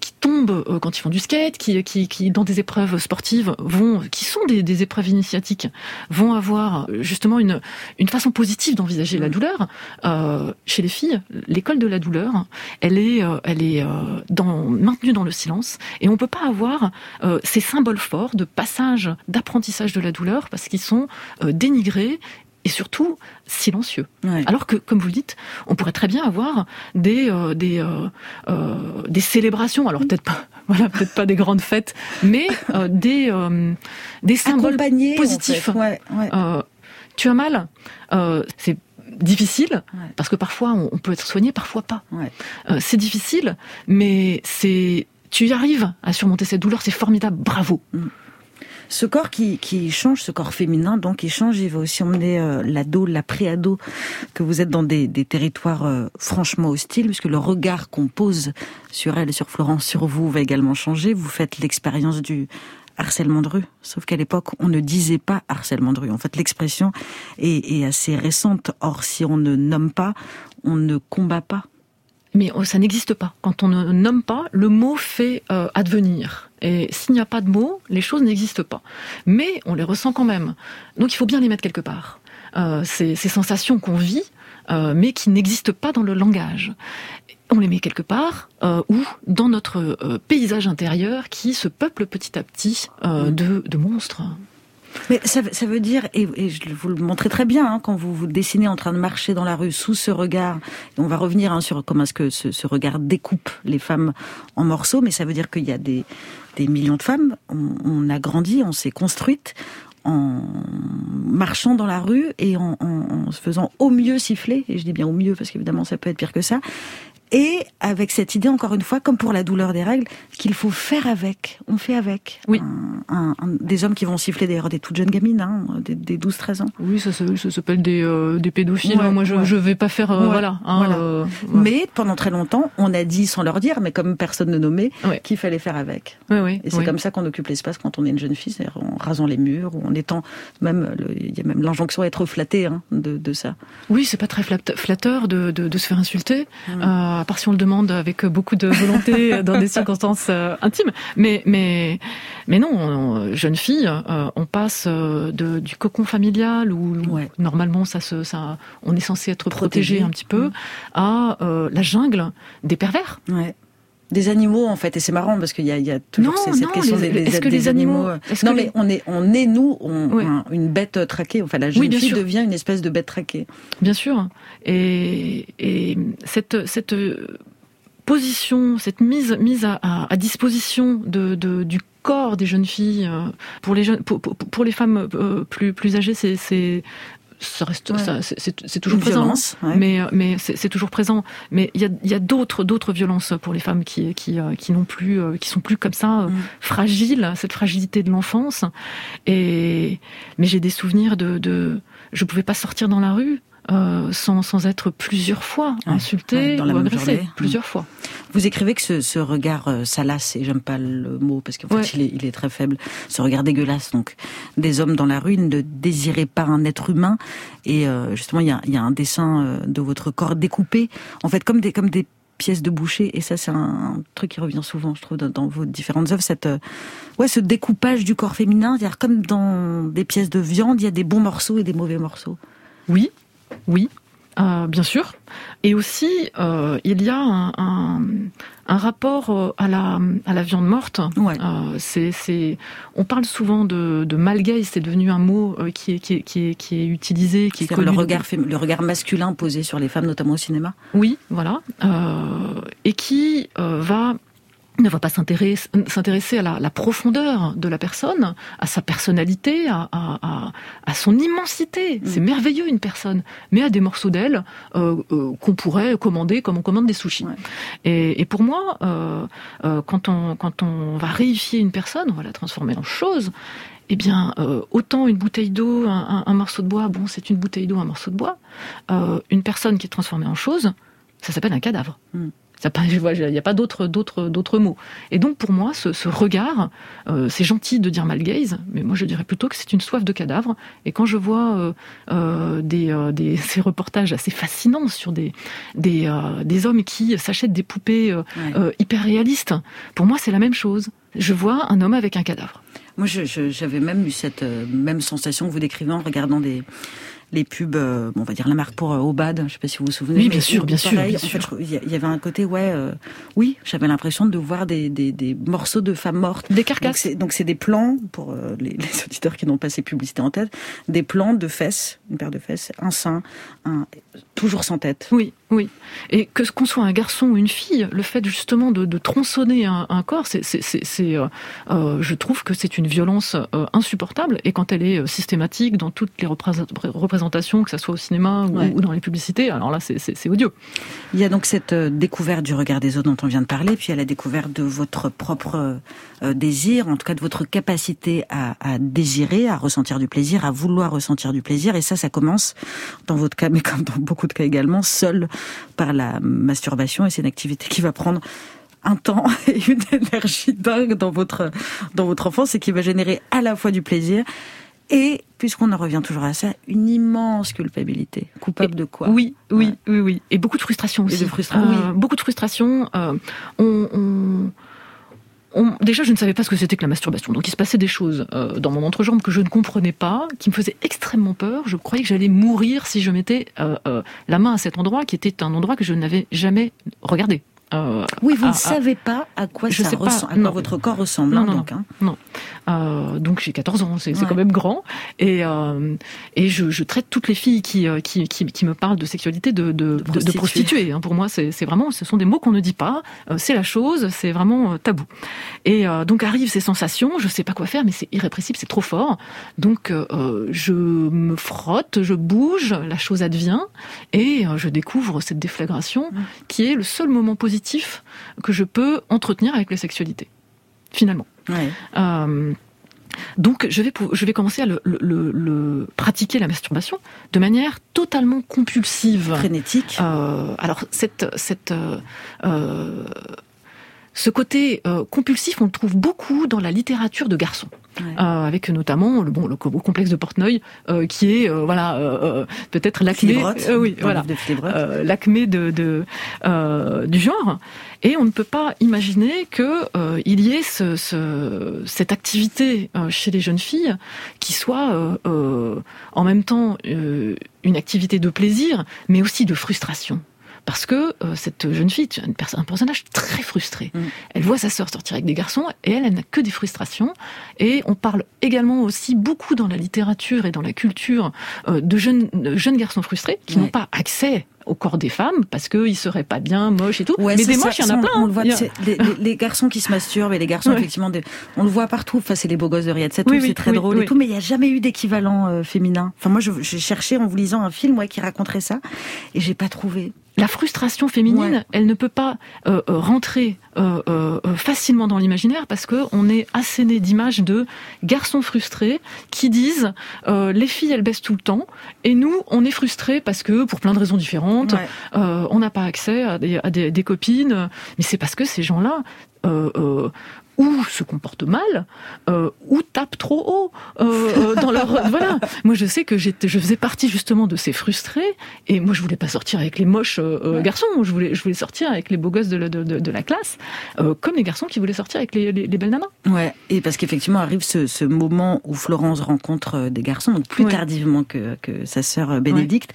qui tombent quand ils font du skate, qui, qui, qui, dans des épreuves sportives vont, qui sont des, des épreuves initiatiques, vont avoir justement une, une façon positive d'envisager mmh. la douleur. Euh, chez les filles, l'école de la douleur, elle est, elle est dans, maintenue dans le silence, et on peut pas avoir ces symboles forts de passage, d'apprentissage de la douleur parce qu'ils sont dénigrés et surtout silencieux. Ouais. Alors que, comme vous le dites, on pourrait très bien avoir des euh, des euh, euh, des célébrations. Alors peut-être pas, voilà, peut-être pas des grandes fêtes, mais des des symboles positifs. En fait. ouais, ouais. tu as mal, c'est difficile parce que parfois on peut être soigné, parfois pas. c'est difficile, mais c'est tu y arrives à surmonter cette douleur, c'est formidable, bravo. Mm ce corps qui, qui change, ce corps féminin, donc il change, il va aussi emmener euh, l'ado, la pré-ado, que vous êtes dans des, des territoires euh, franchement hostiles, puisque le regard qu'on pose sur elle, sur Florence, sur vous, va également changer. Vous faites l'expérience du harcèlement de rue, sauf qu'à l'époque, on ne disait pas harcèlement de rue. En fait, l'expression est, est assez récente. Or, si on ne nomme pas, on ne combat pas mais ça n'existe pas. Quand on ne nomme pas, le mot fait euh, advenir. Et s'il n'y a pas de mots, les choses n'existent pas. Mais on les ressent quand même. Donc il faut bien les mettre quelque part. Euh, ces, sensations qu'on vit, euh, mais qui n'existent pas dans le langage. On les met quelque part, ou dans notre paysage intérieur qui se peuple petit à petit de monstres. Mais ça, veut dire, et, je vous le montrez très bien, hein, quand vous vous dessinez en train de marcher dans la rue sous ce regard, on va revenir hein, sur comment est-ce que ce, regard découpe les femmes en morceaux, mais ça veut dire qu'il y a des, millions de femmes, on, a grandi, on s'est construite en marchant dans la rue et en, se faisant au mieux siffler, et je dis bien au mieux parce qu'évidemment ça peut être pire que ça, et avec cette idée, encore une fois, comme pour la douleur des règles, qu'il faut faire avec. On fait avec. Oui. Un, un, des hommes qui vont siffler d'ailleurs des toutes jeunes gamines, hein, des, des 12-13 ans. Oui, ça, ça, ça s'appelle des, euh, des pédophiles. Ouais, Moi, je, ouais. je vais pas faire... Euh, ouais, voilà. Hein, voilà. Euh, mais pendant très longtemps, on a dit, sans leur dire, mais comme personne ne nommait, qu'il fallait faire avec. Et c'est comme ça qu'on occupe l'espace quand on est une jeune fille, c'est-à-dire en rasant les murs, ou en étant... même Il y a même l'injonction à être flatté hein, de, de, ça. Oui, c'est pas très flatteur de, de, de, se faire insulter. À part si on le demande avec beaucoup de volonté dans des circonstances euh, intimes. Mais, mais, mais non, on, jeune fille, euh, on passe euh, de, du cocon familial où ouais. normalement ça se, ça, on est censé être protégé, protégé un petit peu, mmh. à la jungle des pervers. Ouais des animaux en fait et c'est marrant parce qu'il y a, il y a toujours non, cette non, question les, des, est-ce que les animaux, Est non mais les... on est on est nous on, oui. un, une bête traquée enfin la jeune oui, fille sûr. devient une espèce de bête traquée bien sûr et, et cette cette position, cette mise, mise à, à, à disposition de, de, du corps des jeunes filles, pour les, jeunes, pour, pour, pour les femmes plus, plus âgées, c'est ça reste, Ouais. c'est- toujours présent. ouais. Mais euh, mais c'est toujours présent. Mais il y a, il y a d'autres d'autres violences pour les femmes qui qui euh, qui n'ont plus euh, qui sont plus comme ça Mm. fragiles, cette fragilité de l'enfance. Et mais j'ai des souvenirs de de je pouvais pas sortir dans la rue. Euh, sans, sans être plusieurs fois ouais, dans la ou journée. plusieurs fois. Vous écrivez que ce, ce regard euh, salace, et j'aime pas le mot parce qu'en fait il, est, il est très faible, ce regard dégueulasse donc des hommes dans la rue ne désiraient pas un être humain. Et euh, justement il y a, y a un dessin de votre corps découpé en fait comme des comme des pièces de boucher. Et ça c'est un truc qui revient souvent je trouve dans, dans vos différentes œuvres cette euh, ouais ce découpage du corps féminin. C'est-à-dire comme dans des pièces de viande il y a des bons morceaux et des mauvais morceaux. Oui, oui, euh, bien sûr. Et aussi, euh, il y a un, un, un rapport euh, à la, à la viande morte. ouais Euh, on parle souvent de, de c'est devenu un mot qui, est, qui, est, qui, est, qui est utilisé, qui est connu. le regard le regard masculin posé sur les femmes notamment au cinéma? Oui, voilà. Et qui va ne va pas s'intéresser, à la, la profondeur de la personne, à sa personnalité, à, à, à, son immensité. C'est merveilleux une personne, mais à des morceaux d'elle euh, euh, qu'on pourrait commander comme on commande des sushis. Ouais. Et, et pour moi, euh, euh, quand, on, quand on va réifier une personne, on va la transformer en chose. Eh bien, euh, autant une bouteille d'eau, un, un- un morceau de bois, bon, c'est une bouteille d'eau, un morceau de bois. Euh, une personne qui est transformée en chose, ça s'appelle un cadavre. Mm. Il n'y a pas d'autres d'autres d'autres mots. Et donc pour moi, ce, ce regard, euh, c'est gentil de dire malgaze, mais moi je dirais plutôt que c'est une soif de cadavre. Et quand je vois euh, euh, des, des ces reportages assez fascinants sur des des, des hommes qui s'achètent des poupées Ouais. hyper réalistes, pour moi c'est la même chose. Je vois un homme avec un cadavre. Moi, j'avais même eu cette même sensation que vous décrivez en regardant des les pubs, euh, on va dire la marque pour euh, Obad, je sais pas si vous vous souvenez. Oui, bien sûr, bien sûr, pareil, bien en fait, sûr. il y avait un côté, ouais, euh, oui, j'avais l'impression de voir des, des, des morceaux de femmes mortes. Des carcasses. donc c'est des plans, pour euh, les, les auditeurs qui n'ont pas ces publicités en tête, des plans de fesses, une paire de fesses, un sein, un, toujours sans tête. Oui, oui. Et que ce qu'on soit un garçon ou une fille, le fait justement de, de tronçonner un, un corps, c'est, c'est, c'est, c'est, je trouve que c'est une violence insupportable. Et quand elle est systématique dans toutes les représent- que ce soit au cinéma ou, Ouais. ou dans les publicités, alors là, c'est, odieux. Il y a donc cette euh, découverte du regard des autres dont on vient de parler, puis il y a la découverte de votre propre euh, désir, en tout cas de votre capacité à, à désirer, à ressentir du plaisir, à vouloir ressentir du plaisir. Et ça, ça commence, dans votre cas, mais comme dans beaucoup de cas également, seul par la masturbation. Et c'est une activité qui va prendre un temps et une énergie dingue dans votre, dans votre enfance et qui va générer à la fois du plaisir et, puisqu'on en revient toujours à ça, une immense culpabilité. Coupable de quoi? Oui, oui, Ouais. oui, oui. Et beaucoup de frustration aussi. de frustration, oui. Beaucoup de frustration. euh, on, on- on- déjà, je ne savais pas ce que c'était que la masturbation. Donc, il se passait des choses euh, dans mon entrejambe que je ne comprenais pas, qui me faisaient extrêmement peur. Je croyais que j'allais mourir si je mettais euh, euh, la main à cet endroit, qui était un endroit que je n'avais jamais regardé. Euh, Oui, vous Ah, ne savez pas à quoi Je ça sais pas, ressemble, à quoi non. votre corps ressemble. Non, hein, non, donc, hein. Euh, donc j'ai 14 ans, c'est Ouais. quand même grand. Et, euh, et je, je traite toutes les filles qui, qui, qui, qui me parlent de sexualité de, de, de, de prostituées. hein. Pour moi, c'est vraiment, ce sont des mots qu'on ne dit pas. C'est la chose, c'est vraiment tabou. Et donc arrivent ces sensations, je sais pas quoi faire, mais c'est irrépressible, c'est trop fort. Donc je me frotte, je bouge, la chose advient, et je découvre cette déflagration qui est le seul moment positif que je peux entretenir avec la sexualité. Finalement. Ouais. Euh, donc je vais, je vais commencer à le, le- le- le- pratiquer la masturbation de manière totalement compulsive. Frénétique. Euh, alors cette, cette, euh, ce côté euh, compulsif, on le trouve beaucoup dans la littérature de garçons. Ouais. Euh, avec notamment le bon le co- complexe de Portnoy euh, qui est euh, voilà euh, euh, peut-être l'acmé euh, oui voilà euh, l'acmé de, de, euh, du genre. Et on ne peut pas imaginer que euh, il y ait ce, ce- cette activité euh, chez les jeunes filles qui soit euh, euh, en même temps euh, une activité de plaisir, mais aussi de frustration. Parce que euh, cette jeune fille est une un personnage très frustré. Mm. Elle voit sa sœur sortir avec des garçons et elle, elle n'a que des frustrations. Et on parle également aussi beaucoup dans la littérature et dans la culture euh, de jeunes, de jeunes garçons frustrés qui Ouais. n'ont pas accès au corps des femmes parce qu'ils seraient pas bien, moches et tout. Ouais, mais des moches, il y en a on- plein. On hein. le voit, a- les, les- les garçons qui se masturbent et les garçons Ouais. effectivement, des- on le voit partout. Enfin, c'est les beaux gosses de Riyad Satouf, Oui, oui, c'est très oui, drôle et tout, mais il n'y a jamais eu d'équivalent euh, féminin. Enfin, moi, je- j'ai cherché en vous lisant un film ouais, qui raconterait ça et j'ai pas trouvé. La frustration féminine, elle ne peut pas euh, euh, rentrer facilement dans l'imaginaire parce que on est asséné d'images de garçons frustrés qui disent euh, les filles elles baissent tout le temps et nous on est frustrés parce que pour plein de raisons différentes Ouais. euh, on n'a pas accès à des, à des- des copines mais c'est parce que ces gens-là euh, euh, ou se comportent mal, euh, ou tapent trop haut euh, euh, dans leur voilà. Moi, je sais que j'étais, je faisais partie justement de ces frustrés, et moi, je voulais pas sortir avec les moches euh, euh, garçons. Je voulais, je voulais sortir avec les beaux gosses de la, de, de- de la classe, euh, comme les garçons qui voulaient sortir avec les, les, les belles nanas. Ouais, et parce qu'effectivement arrive ce, ce moment où Florence rencontre des garçons, donc plus Ouais. tardivement que, que sa sœur Bénédicte.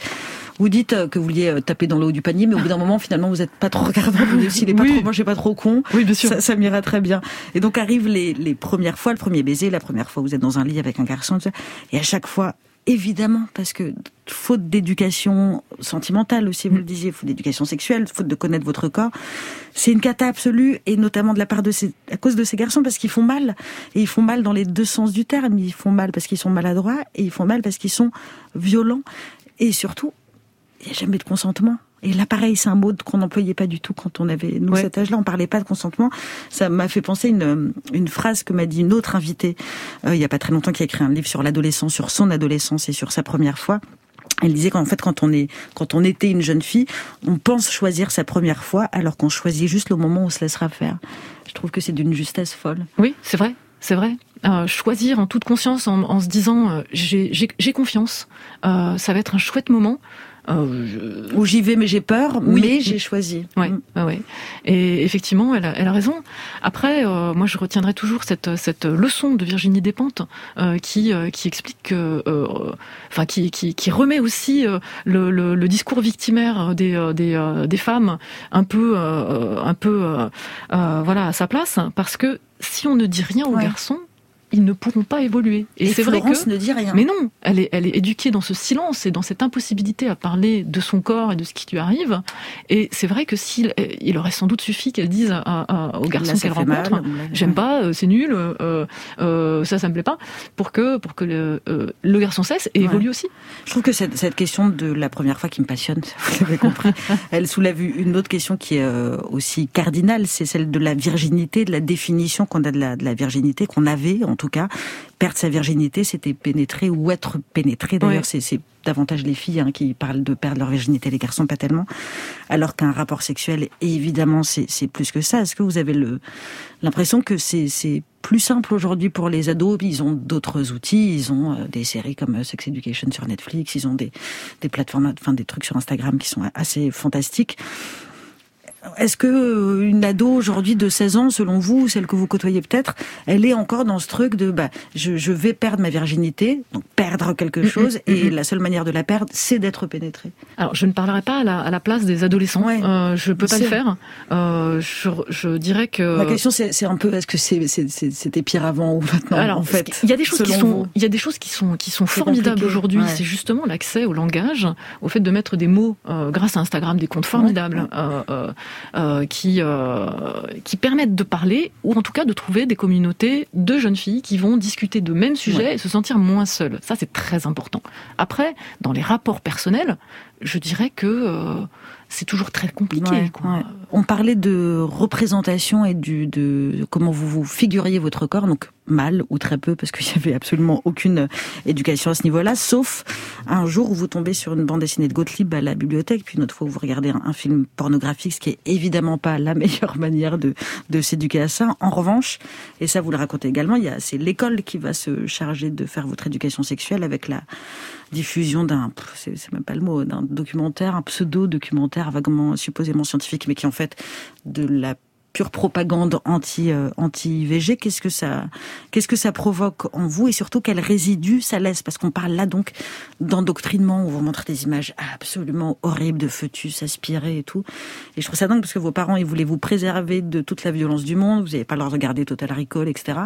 Vous dites euh, que vous vouliez euh, taper dans le haut du panier, mais au bout d'un moment, finalement, vous n'êtes pas trop regardant. Vous dites, s'il est pas Oui. trop moche, pas trop con. Oui, bien sûr. Ça, ça m'ira très bien. Et donc arrivent les, les premières fois, le premier baiser, la première fois où vous êtes dans un lit avec un garçon, tout ça. et à chaque fois, évidemment, parce que faute d'éducation sentimentale aussi, vous le disiez, faute d'éducation sexuelle, faute de connaître votre corps, c'est une cata absolue, et notamment de la part de ces, à cause de ces garçons, parce qu'ils font mal, et ils font mal dans les deux sens du terme. Ils font mal parce qu'ils sont maladroits, et ils font mal parce qu'ils sont violents, et surtout, il n'y a jamais de consentement. Et là, pareil, c'est un mot qu'on n'employait pas du tout quand on avait nous Ouais. cet âge-là. On parlait pas de consentement. Ça m'a fait penser une une phrase que m'a dit une autre invitée euh, il y a pas très longtemps qui a écrit un livre sur l'adolescence, sur son adolescence et sur sa première fois. Elle disait qu'en fait, quand on est, quand on était une jeune fille, on pense choisir sa première fois, alors qu'on choisit juste le moment où on se laissera faire. Je trouve que c'est d'une justesse folle. Oui, c'est vrai, c'est vrai. Euh, choisir en toute conscience, en, en se disant euh, j'ai j'ai- j'ai confiance, euh, ça va être un chouette moment. Euh, Où j'y vais, mais j'ai peur, Oui. mais j'ai choisi. Ouais, Mm. ouais, ouais. Et effectivement, elle a, elle a raison. Après, euh, moi, je retiendrai toujours cette, cette leçon de Virginie Despentes euh, qui, euh, qui explique que, enfin, qui, qui, qui remet aussi le, le, le discours victimaire des, des, des femmes un peu, un peu, voilà, à sa place, parce que si on ne dit rien aux Ouais. garçons, ils ne pourront pas évoluer. Et, Et, c'est vrai que ne dit rien. mais non, elle est, elle est éduquée dans ce silence et dans cette impossibilité à parler de son corps et de ce qui lui arrive. Et c'est vrai que s'il il aurait sans doute suffi qu'elle dise à- à- garçons ça qu'elle mal. rencontre, j'aime pas, euh, c'est nul, euh, euh, ça, ça me plaît pas, pour que, pour que le, euh, le garçon cesse et Ouais. évolue aussi. Je trouve que cette, cette question de la première fois qui me passionne, vous l'avez compris, elle soulève une autre question qui est euh, aussi cardinale, c'est celle de la virginité, de la définition qu'on a de la, de la virginité, qu'on avait en tout cas. Perdre sa virginité, c'était pénétrer ou être pénétré. D'ailleurs, Ouais. c'est- davantage les filles hein, qui parlent de perdre leur virginité, les garçons pas tellement. Alors qu'un rapport sexuel, évidemment, c'est plus que ça. Est-ce que vous avez l'impression que c'est c'est plus simple aujourd'hui pour les ados? Ils ont d'autres outils, ils ont euh, des séries comme euh, Sex Education sur Netflix, ils ont des des plateformes, enfin des trucs sur Instagram qui sont assez fantastiques. Est-ce que euh, une ado aujourd'hui de 16 ans, selon vous, celle que vous côtoyez peut-être, elle est encore dans ce truc de bah je, je vais perdre ma virginité, donc perdre quelque chose, et la seule manière de la perdre, c'est d'être pénétrée. Alors, je ne parlerai pas à la, à la place des adolescents. Ouais. Euh, je peux pas le faire. Euh, je, je dirais que. Ma question, c'est un peu, est-ce que c'était pire avant ou maintenant Alors, en fait il y a des choses qui sont, il y a des choses qui sont, qui sont formidables aujourd'hui. ouais. C'est justement l'accès au langage, au fait de mettre des mots euh, grâce à Instagram, des comptes formidables euh, euh, qui, euh, qui permettent de parler ou en tout cas de trouver des communautés de jeunes filles qui vont discuter de mêmes sujets Ouais. et se sentir moins seules. Ça, c'est très important. Après, dans les rapports personnels, je dirais que euh, c'est toujours très compliqué. Ouais, quoi. ouais. On parlait de représentation et du, de comment vous vous figuriez votre corps, donc mal ou très peu, parce qu'il n'y avait absolument aucune éducation à ce niveau-là, sauf un jour où vous tombez sur une bande dessinée de Gottlieb à la bibliothèque, puis une autre fois où vous regardez un, un film pornographique, ce qui est évidemment pas la meilleure manière de, de s'éduquer à ça. En revanche, et ça vous le racontez également, il y a, c'est l'école qui va se charger de faire votre éducation sexuelle avec la diffusion d'un, c'est même pas le mot, d'un documentaire, un pseudo-documentaire vaguement supposément scientifique, mais qui en fait de la pure propagande anti euh, anti. Qu'est-ce que ça qu'est-ce que ça provoque en vous et surtout quel résidu ça laisse? Parce qu'on parle là donc d'endoctrinement on vous montre des images absolument horribles de fœtus aspirés et tout. Et je trouve ça dingue parce que vos parents ils voulaient vous préserver de toute la violence du monde. Vous n'avez pas le droit de regarder Total Recall, etc.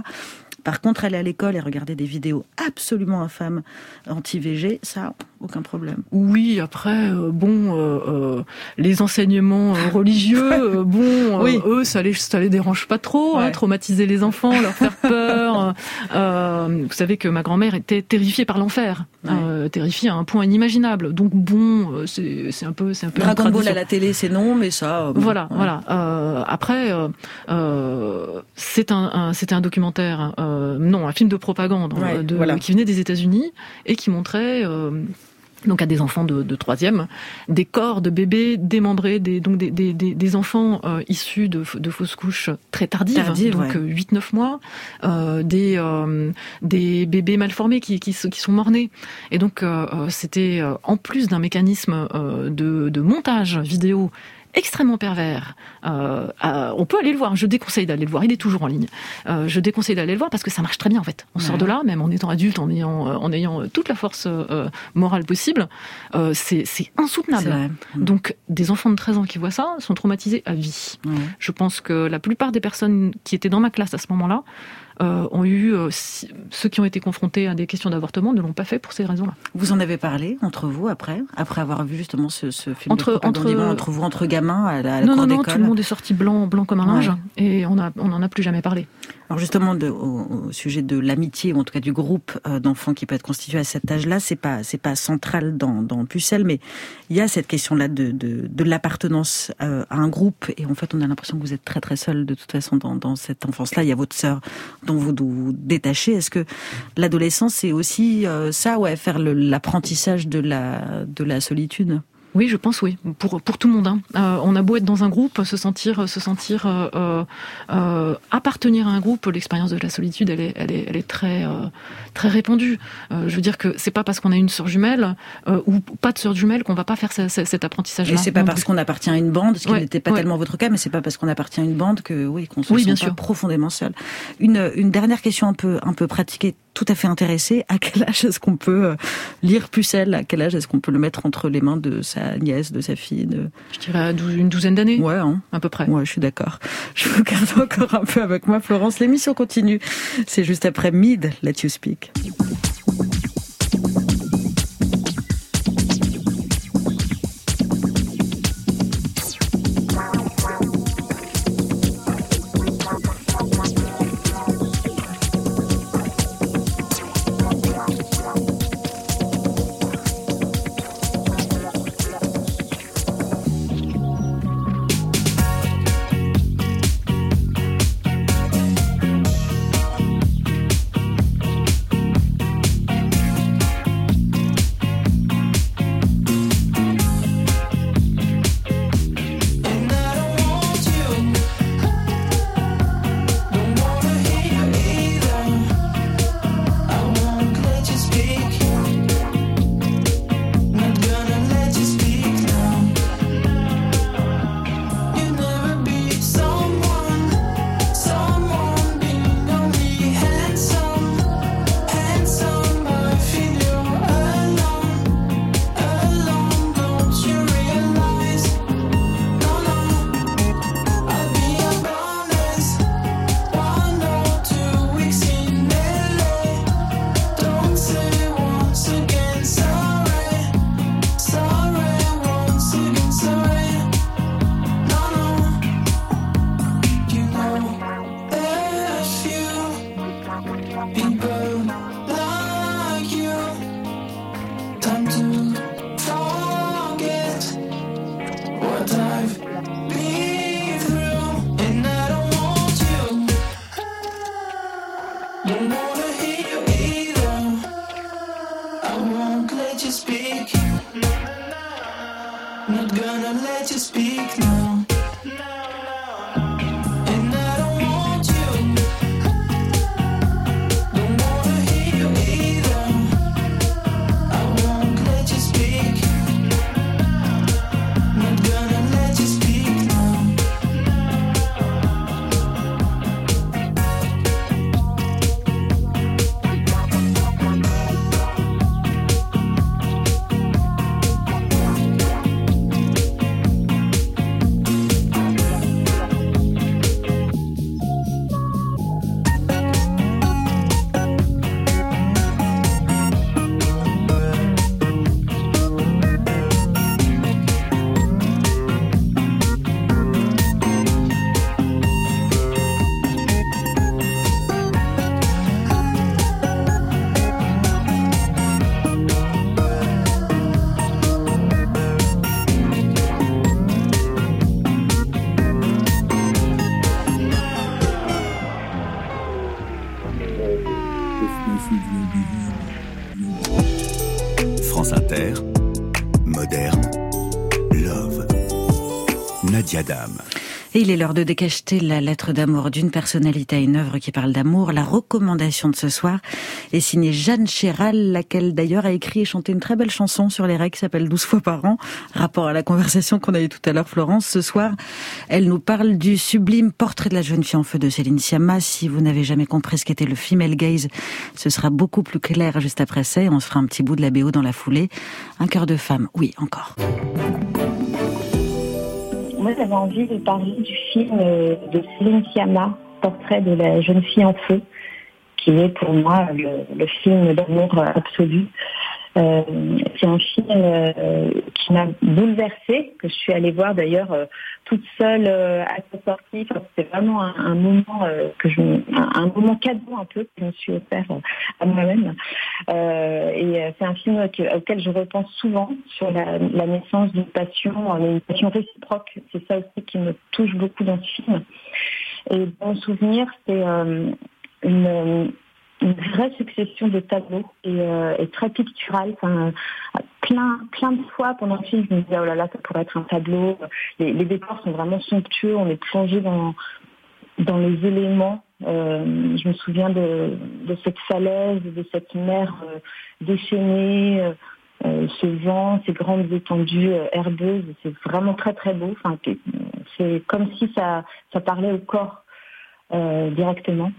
Par contre, aller à l'école et regarder des vidéos absolument infâmes anti-VG, ça, aucun problème. Oui, après, euh, bon, euh, euh, les enseignements religieux, bon, oui. eux, ça les, ça les dérange pas trop, hein, traumatiser les enfants, leur faire peur. vous savez que ma grand-mère était terrifiée par l'enfer, terrifiée à un point inimaginable. Donc bon, c'est un peu, c'est un peu. Dragon Ball à la télé, c'est non, mais ça. voilà, voilà. après, c'est un, c'était un documentaire, non, un film de propagande de, qui venait des États-Unis et qui montrait donc à des enfants de, troisième, des corps de bébés démembrés, des, donc des, des, des enfants euh, issus de, de, fausses couches très tardives, donc 8-9 mois, euh, des, euh, des bébés mal formés qui, qui, qui sont morts-nés. Et donc c'était en plus d'un mécanisme de, de montage vidéo extrêmement pervers. Euh, on peut aller le voir. Je déconseille d'aller le voir. Il est toujours en ligne. Euh, je déconseille d'aller le voir parce que ça marche très bien en fait. On sort de là, même en étant adulte, en ayant, euh, en ayant toute la force morale possible. c'est insoutenable. Donc des enfants de 13 ans qui voient ça sont traumatisés à vie. Je pense que la plupart des personnes qui étaient dans ma classe à ce moment-là euh, ont eu euh, ceux qui ont été confrontés à des questions d'avortement ne l'ont pas fait pour ces raisons-là. Vous en avez parlé entre vous après, après avoir vu justement ce, ce film entre entre, entre vous entre gamins à la, non non non tout le monde est sorti blanc blanc comme un linge et on a on en a plus jamais parlé. Alors justement au, sujet de l'amitié ou en tout cas du groupe euh, d'enfants qui peut être constitué à cet âge-là, c'est pas c'est pas central dans dans Pucelle, mais il y a cette question-là de de, de l'appartenance à un groupe et en fait on a l'impression que vous êtes très très seul de toute façon dans dans cette enfance-là. Il y a votre sœur dont vous vous détachez. Est-ce que l'adolescence, c'est aussi euh, ça, ouais, faire l'apprentissage de la, de la solitude? Oui, je pense oui. Pour pour tout le monde. Hein. Euh, on a beau être dans un groupe, se sentir se sentir euh, euh, appartenir à un groupe, l'expérience de la solitude, elle est elle est elle est très très répandue. je veux dire que c'est pas parce qu'on a une sœur jumelle ou pas de sœur jumelle qu'on va pas faire cet apprentissage-là. Et c'est pas parce qu'on appartient à une bande, ce qui n'était pas tellement votre cas, mais c'est pas parce qu'on appartient à une bande que oui qu'on se oui, sent bien pas sûr. profondément seul. Une une dernière question un peu un peu pratiquée tout à fait intéressé. À quel âge est-ce qu'on peut euh, lire Pucelle À quel âge est-ce qu'on peut le mettre entre les mains de sa nièce, de sa fille de... Je dirais une douzaine d'années. Ouais, hein. à peu près. Ouais, je suis d'accord. Je vous garde encore un peu avec moi, Florence. L'émission continue. C'est juste après Mid, Let You Speak. Et il est l'heure de décacheter la lettre d'amour d'une personnalité à une œuvre qui parle d'amour. La recommandation de ce soir est signée Jeanne Chéral, laquelle d'ailleurs a écrit et chanté une très belle chanson sur les règles qui s'appelle 12 fois par an, rapport à la conversation qu'on a eue tout à l'heure, Florence. Ce soir, elle nous parle du sublime portrait de la jeune fille en feu de Céline Sciamma. Si vous n'avez jamais compris ce qu'était le female gaze, ce sera beaucoup plus clair juste après ça et on se fera un petit bout de la BO dans la foulée. Un cœur de femme, oui, encore moi, j'avais envie de parler du film euh, de Céline Sciamma, Portrait de la jeune fille en feu, qui est pour moi le, film d'amour absolu. Euh, c'est un film euh, qui m'a bouleversée, que je suis allée voir d'ailleurs toute seule à sa sortie. c'était vraiment un, moment que je, un, moment cadeau un peu que je me suis offert à moi-même. et c'est un film auquel je repense souvent sur la, naissance d'une passion, une passion réciproque. C'est ça aussi qui me touche beaucoup dans ce film. Et mon souvenir, c'est une une vraie succession de tableaux et, euh, très pictural. Enfin, plein, plein de fois pendant le film, je me disais, oh là là, ça pourrait être un tableau. Les, décors sont vraiment somptueux, on est plongé dans, dans les éléments. Euh, je me souviens de, de, cette falaise, de cette mer euh, déchaînée, ce vent, ces grandes étendues herbeuses. C'est vraiment très très beau. Enfin, c'est comme si ça, ça parlait au corps directement.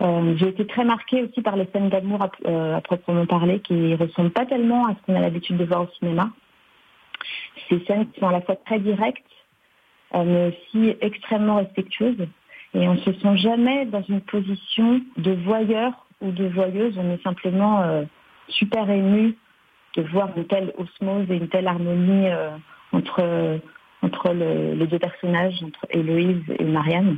Euh, j'ai été très marquée aussi par les scènes d'amour euh, à, proprement parler, qui ressemblent pas tellement à ce qu'on a l'habitude de voir au cinéma. Ces scènes sont à la fois très directes, euh, mais aussi extrêmement respectueuses. Et on ne se sent jamais dans une position de voyeur ou de voyeuse. On est simplement super ému de voir une telle osmose et une telle harmonie entre, entre les deux personnages, entre Héloïse et Marianne.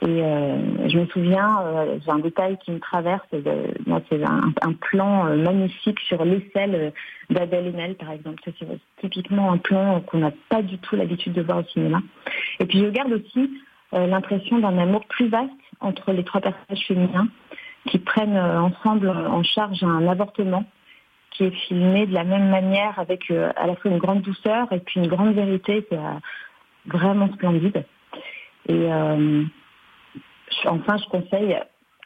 Et euh, je me souviens, euh, j'ai un détail qui me traverse, c'est un, plan euh, magnifique sur l'aisselle d'Adèle Haenel, par exemple. C'est typiquement un plan qu'on n'a pas du tout l'habitude de voir au cinéma. Et puis je garde aussi l'impression d'un amour plus vaste entre les trois personnages féminins qui prennent ensemble en charge un avortement qui est filmé de la même manière avec à la fois une grande douceur et puis une grande vérité. C'est vraiment splendide. Et enfin, je conseille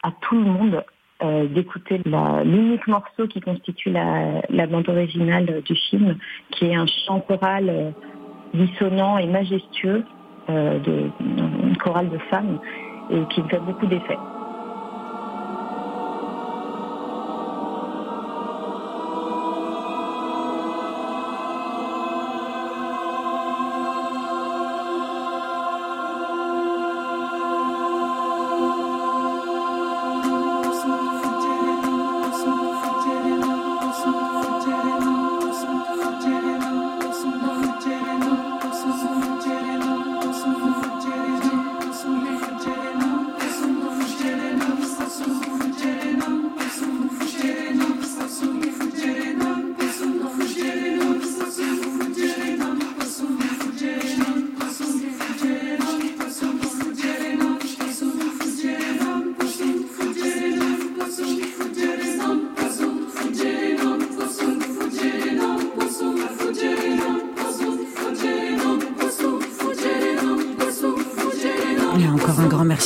à tout le monde euh, d'écouter l'unique morceau qui constitue la, bande originale du film, qui est un chant choral euh, dissonant et majestueux euh, d'une chorale de femmes et qui fait beaucoup d'effet.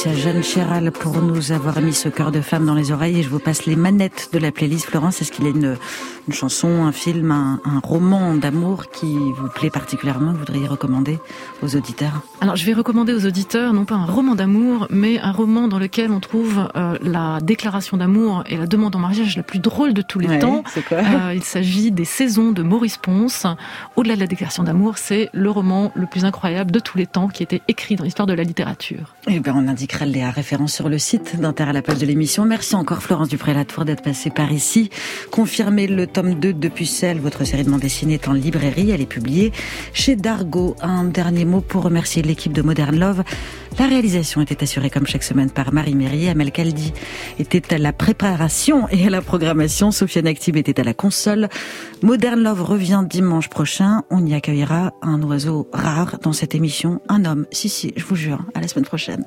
À Jeanne Chéral pour nous avoir mis ce cœur de femme dans les oreilles et je vous passe les manettes de la playlist. Florence, est-ce qu'il y a une, chanson, un film, un, un roman d'amour qui vous plaît particulièrement, que vous voudriez recommander aux auditeurs? Alors, je vais recommander aux auditeurs non pas un roman d'amour, mais un roman dans lequel on trouve euh, la déclaration d'amour et la demande en mariage la plus drôle de tous les temps. Euh, il s'agit des saisons de Maurice Ponce. Au-delà de la déclaration d'amour, c'est le roman le plus incroyable de tous les temps qui a été écrit dans l'histoire de la littérature. Eh ben, on indiquera les références sur le site d'Inter à la page de l'émission. Merci encore Florence Dupré-Latour d'être passée par ici. Confirmez le tome 2 de Pucelle, votre série de bande dessinée est en librairie, elle est publiée chez Dargo. Un dernier mot pour remercier l'équipe de Modern Love. La réalisation était assurée comme chaque semaine par Marie Mérier. Amel Kaldi était à la préparation et à la programmation. Sofiane Actib était à la console. Modern Love revient dimanche prochain. On y accueillera un oiseau rare dans cette émission, un homme. Si, si, je vous jure. À la semaine prochaine.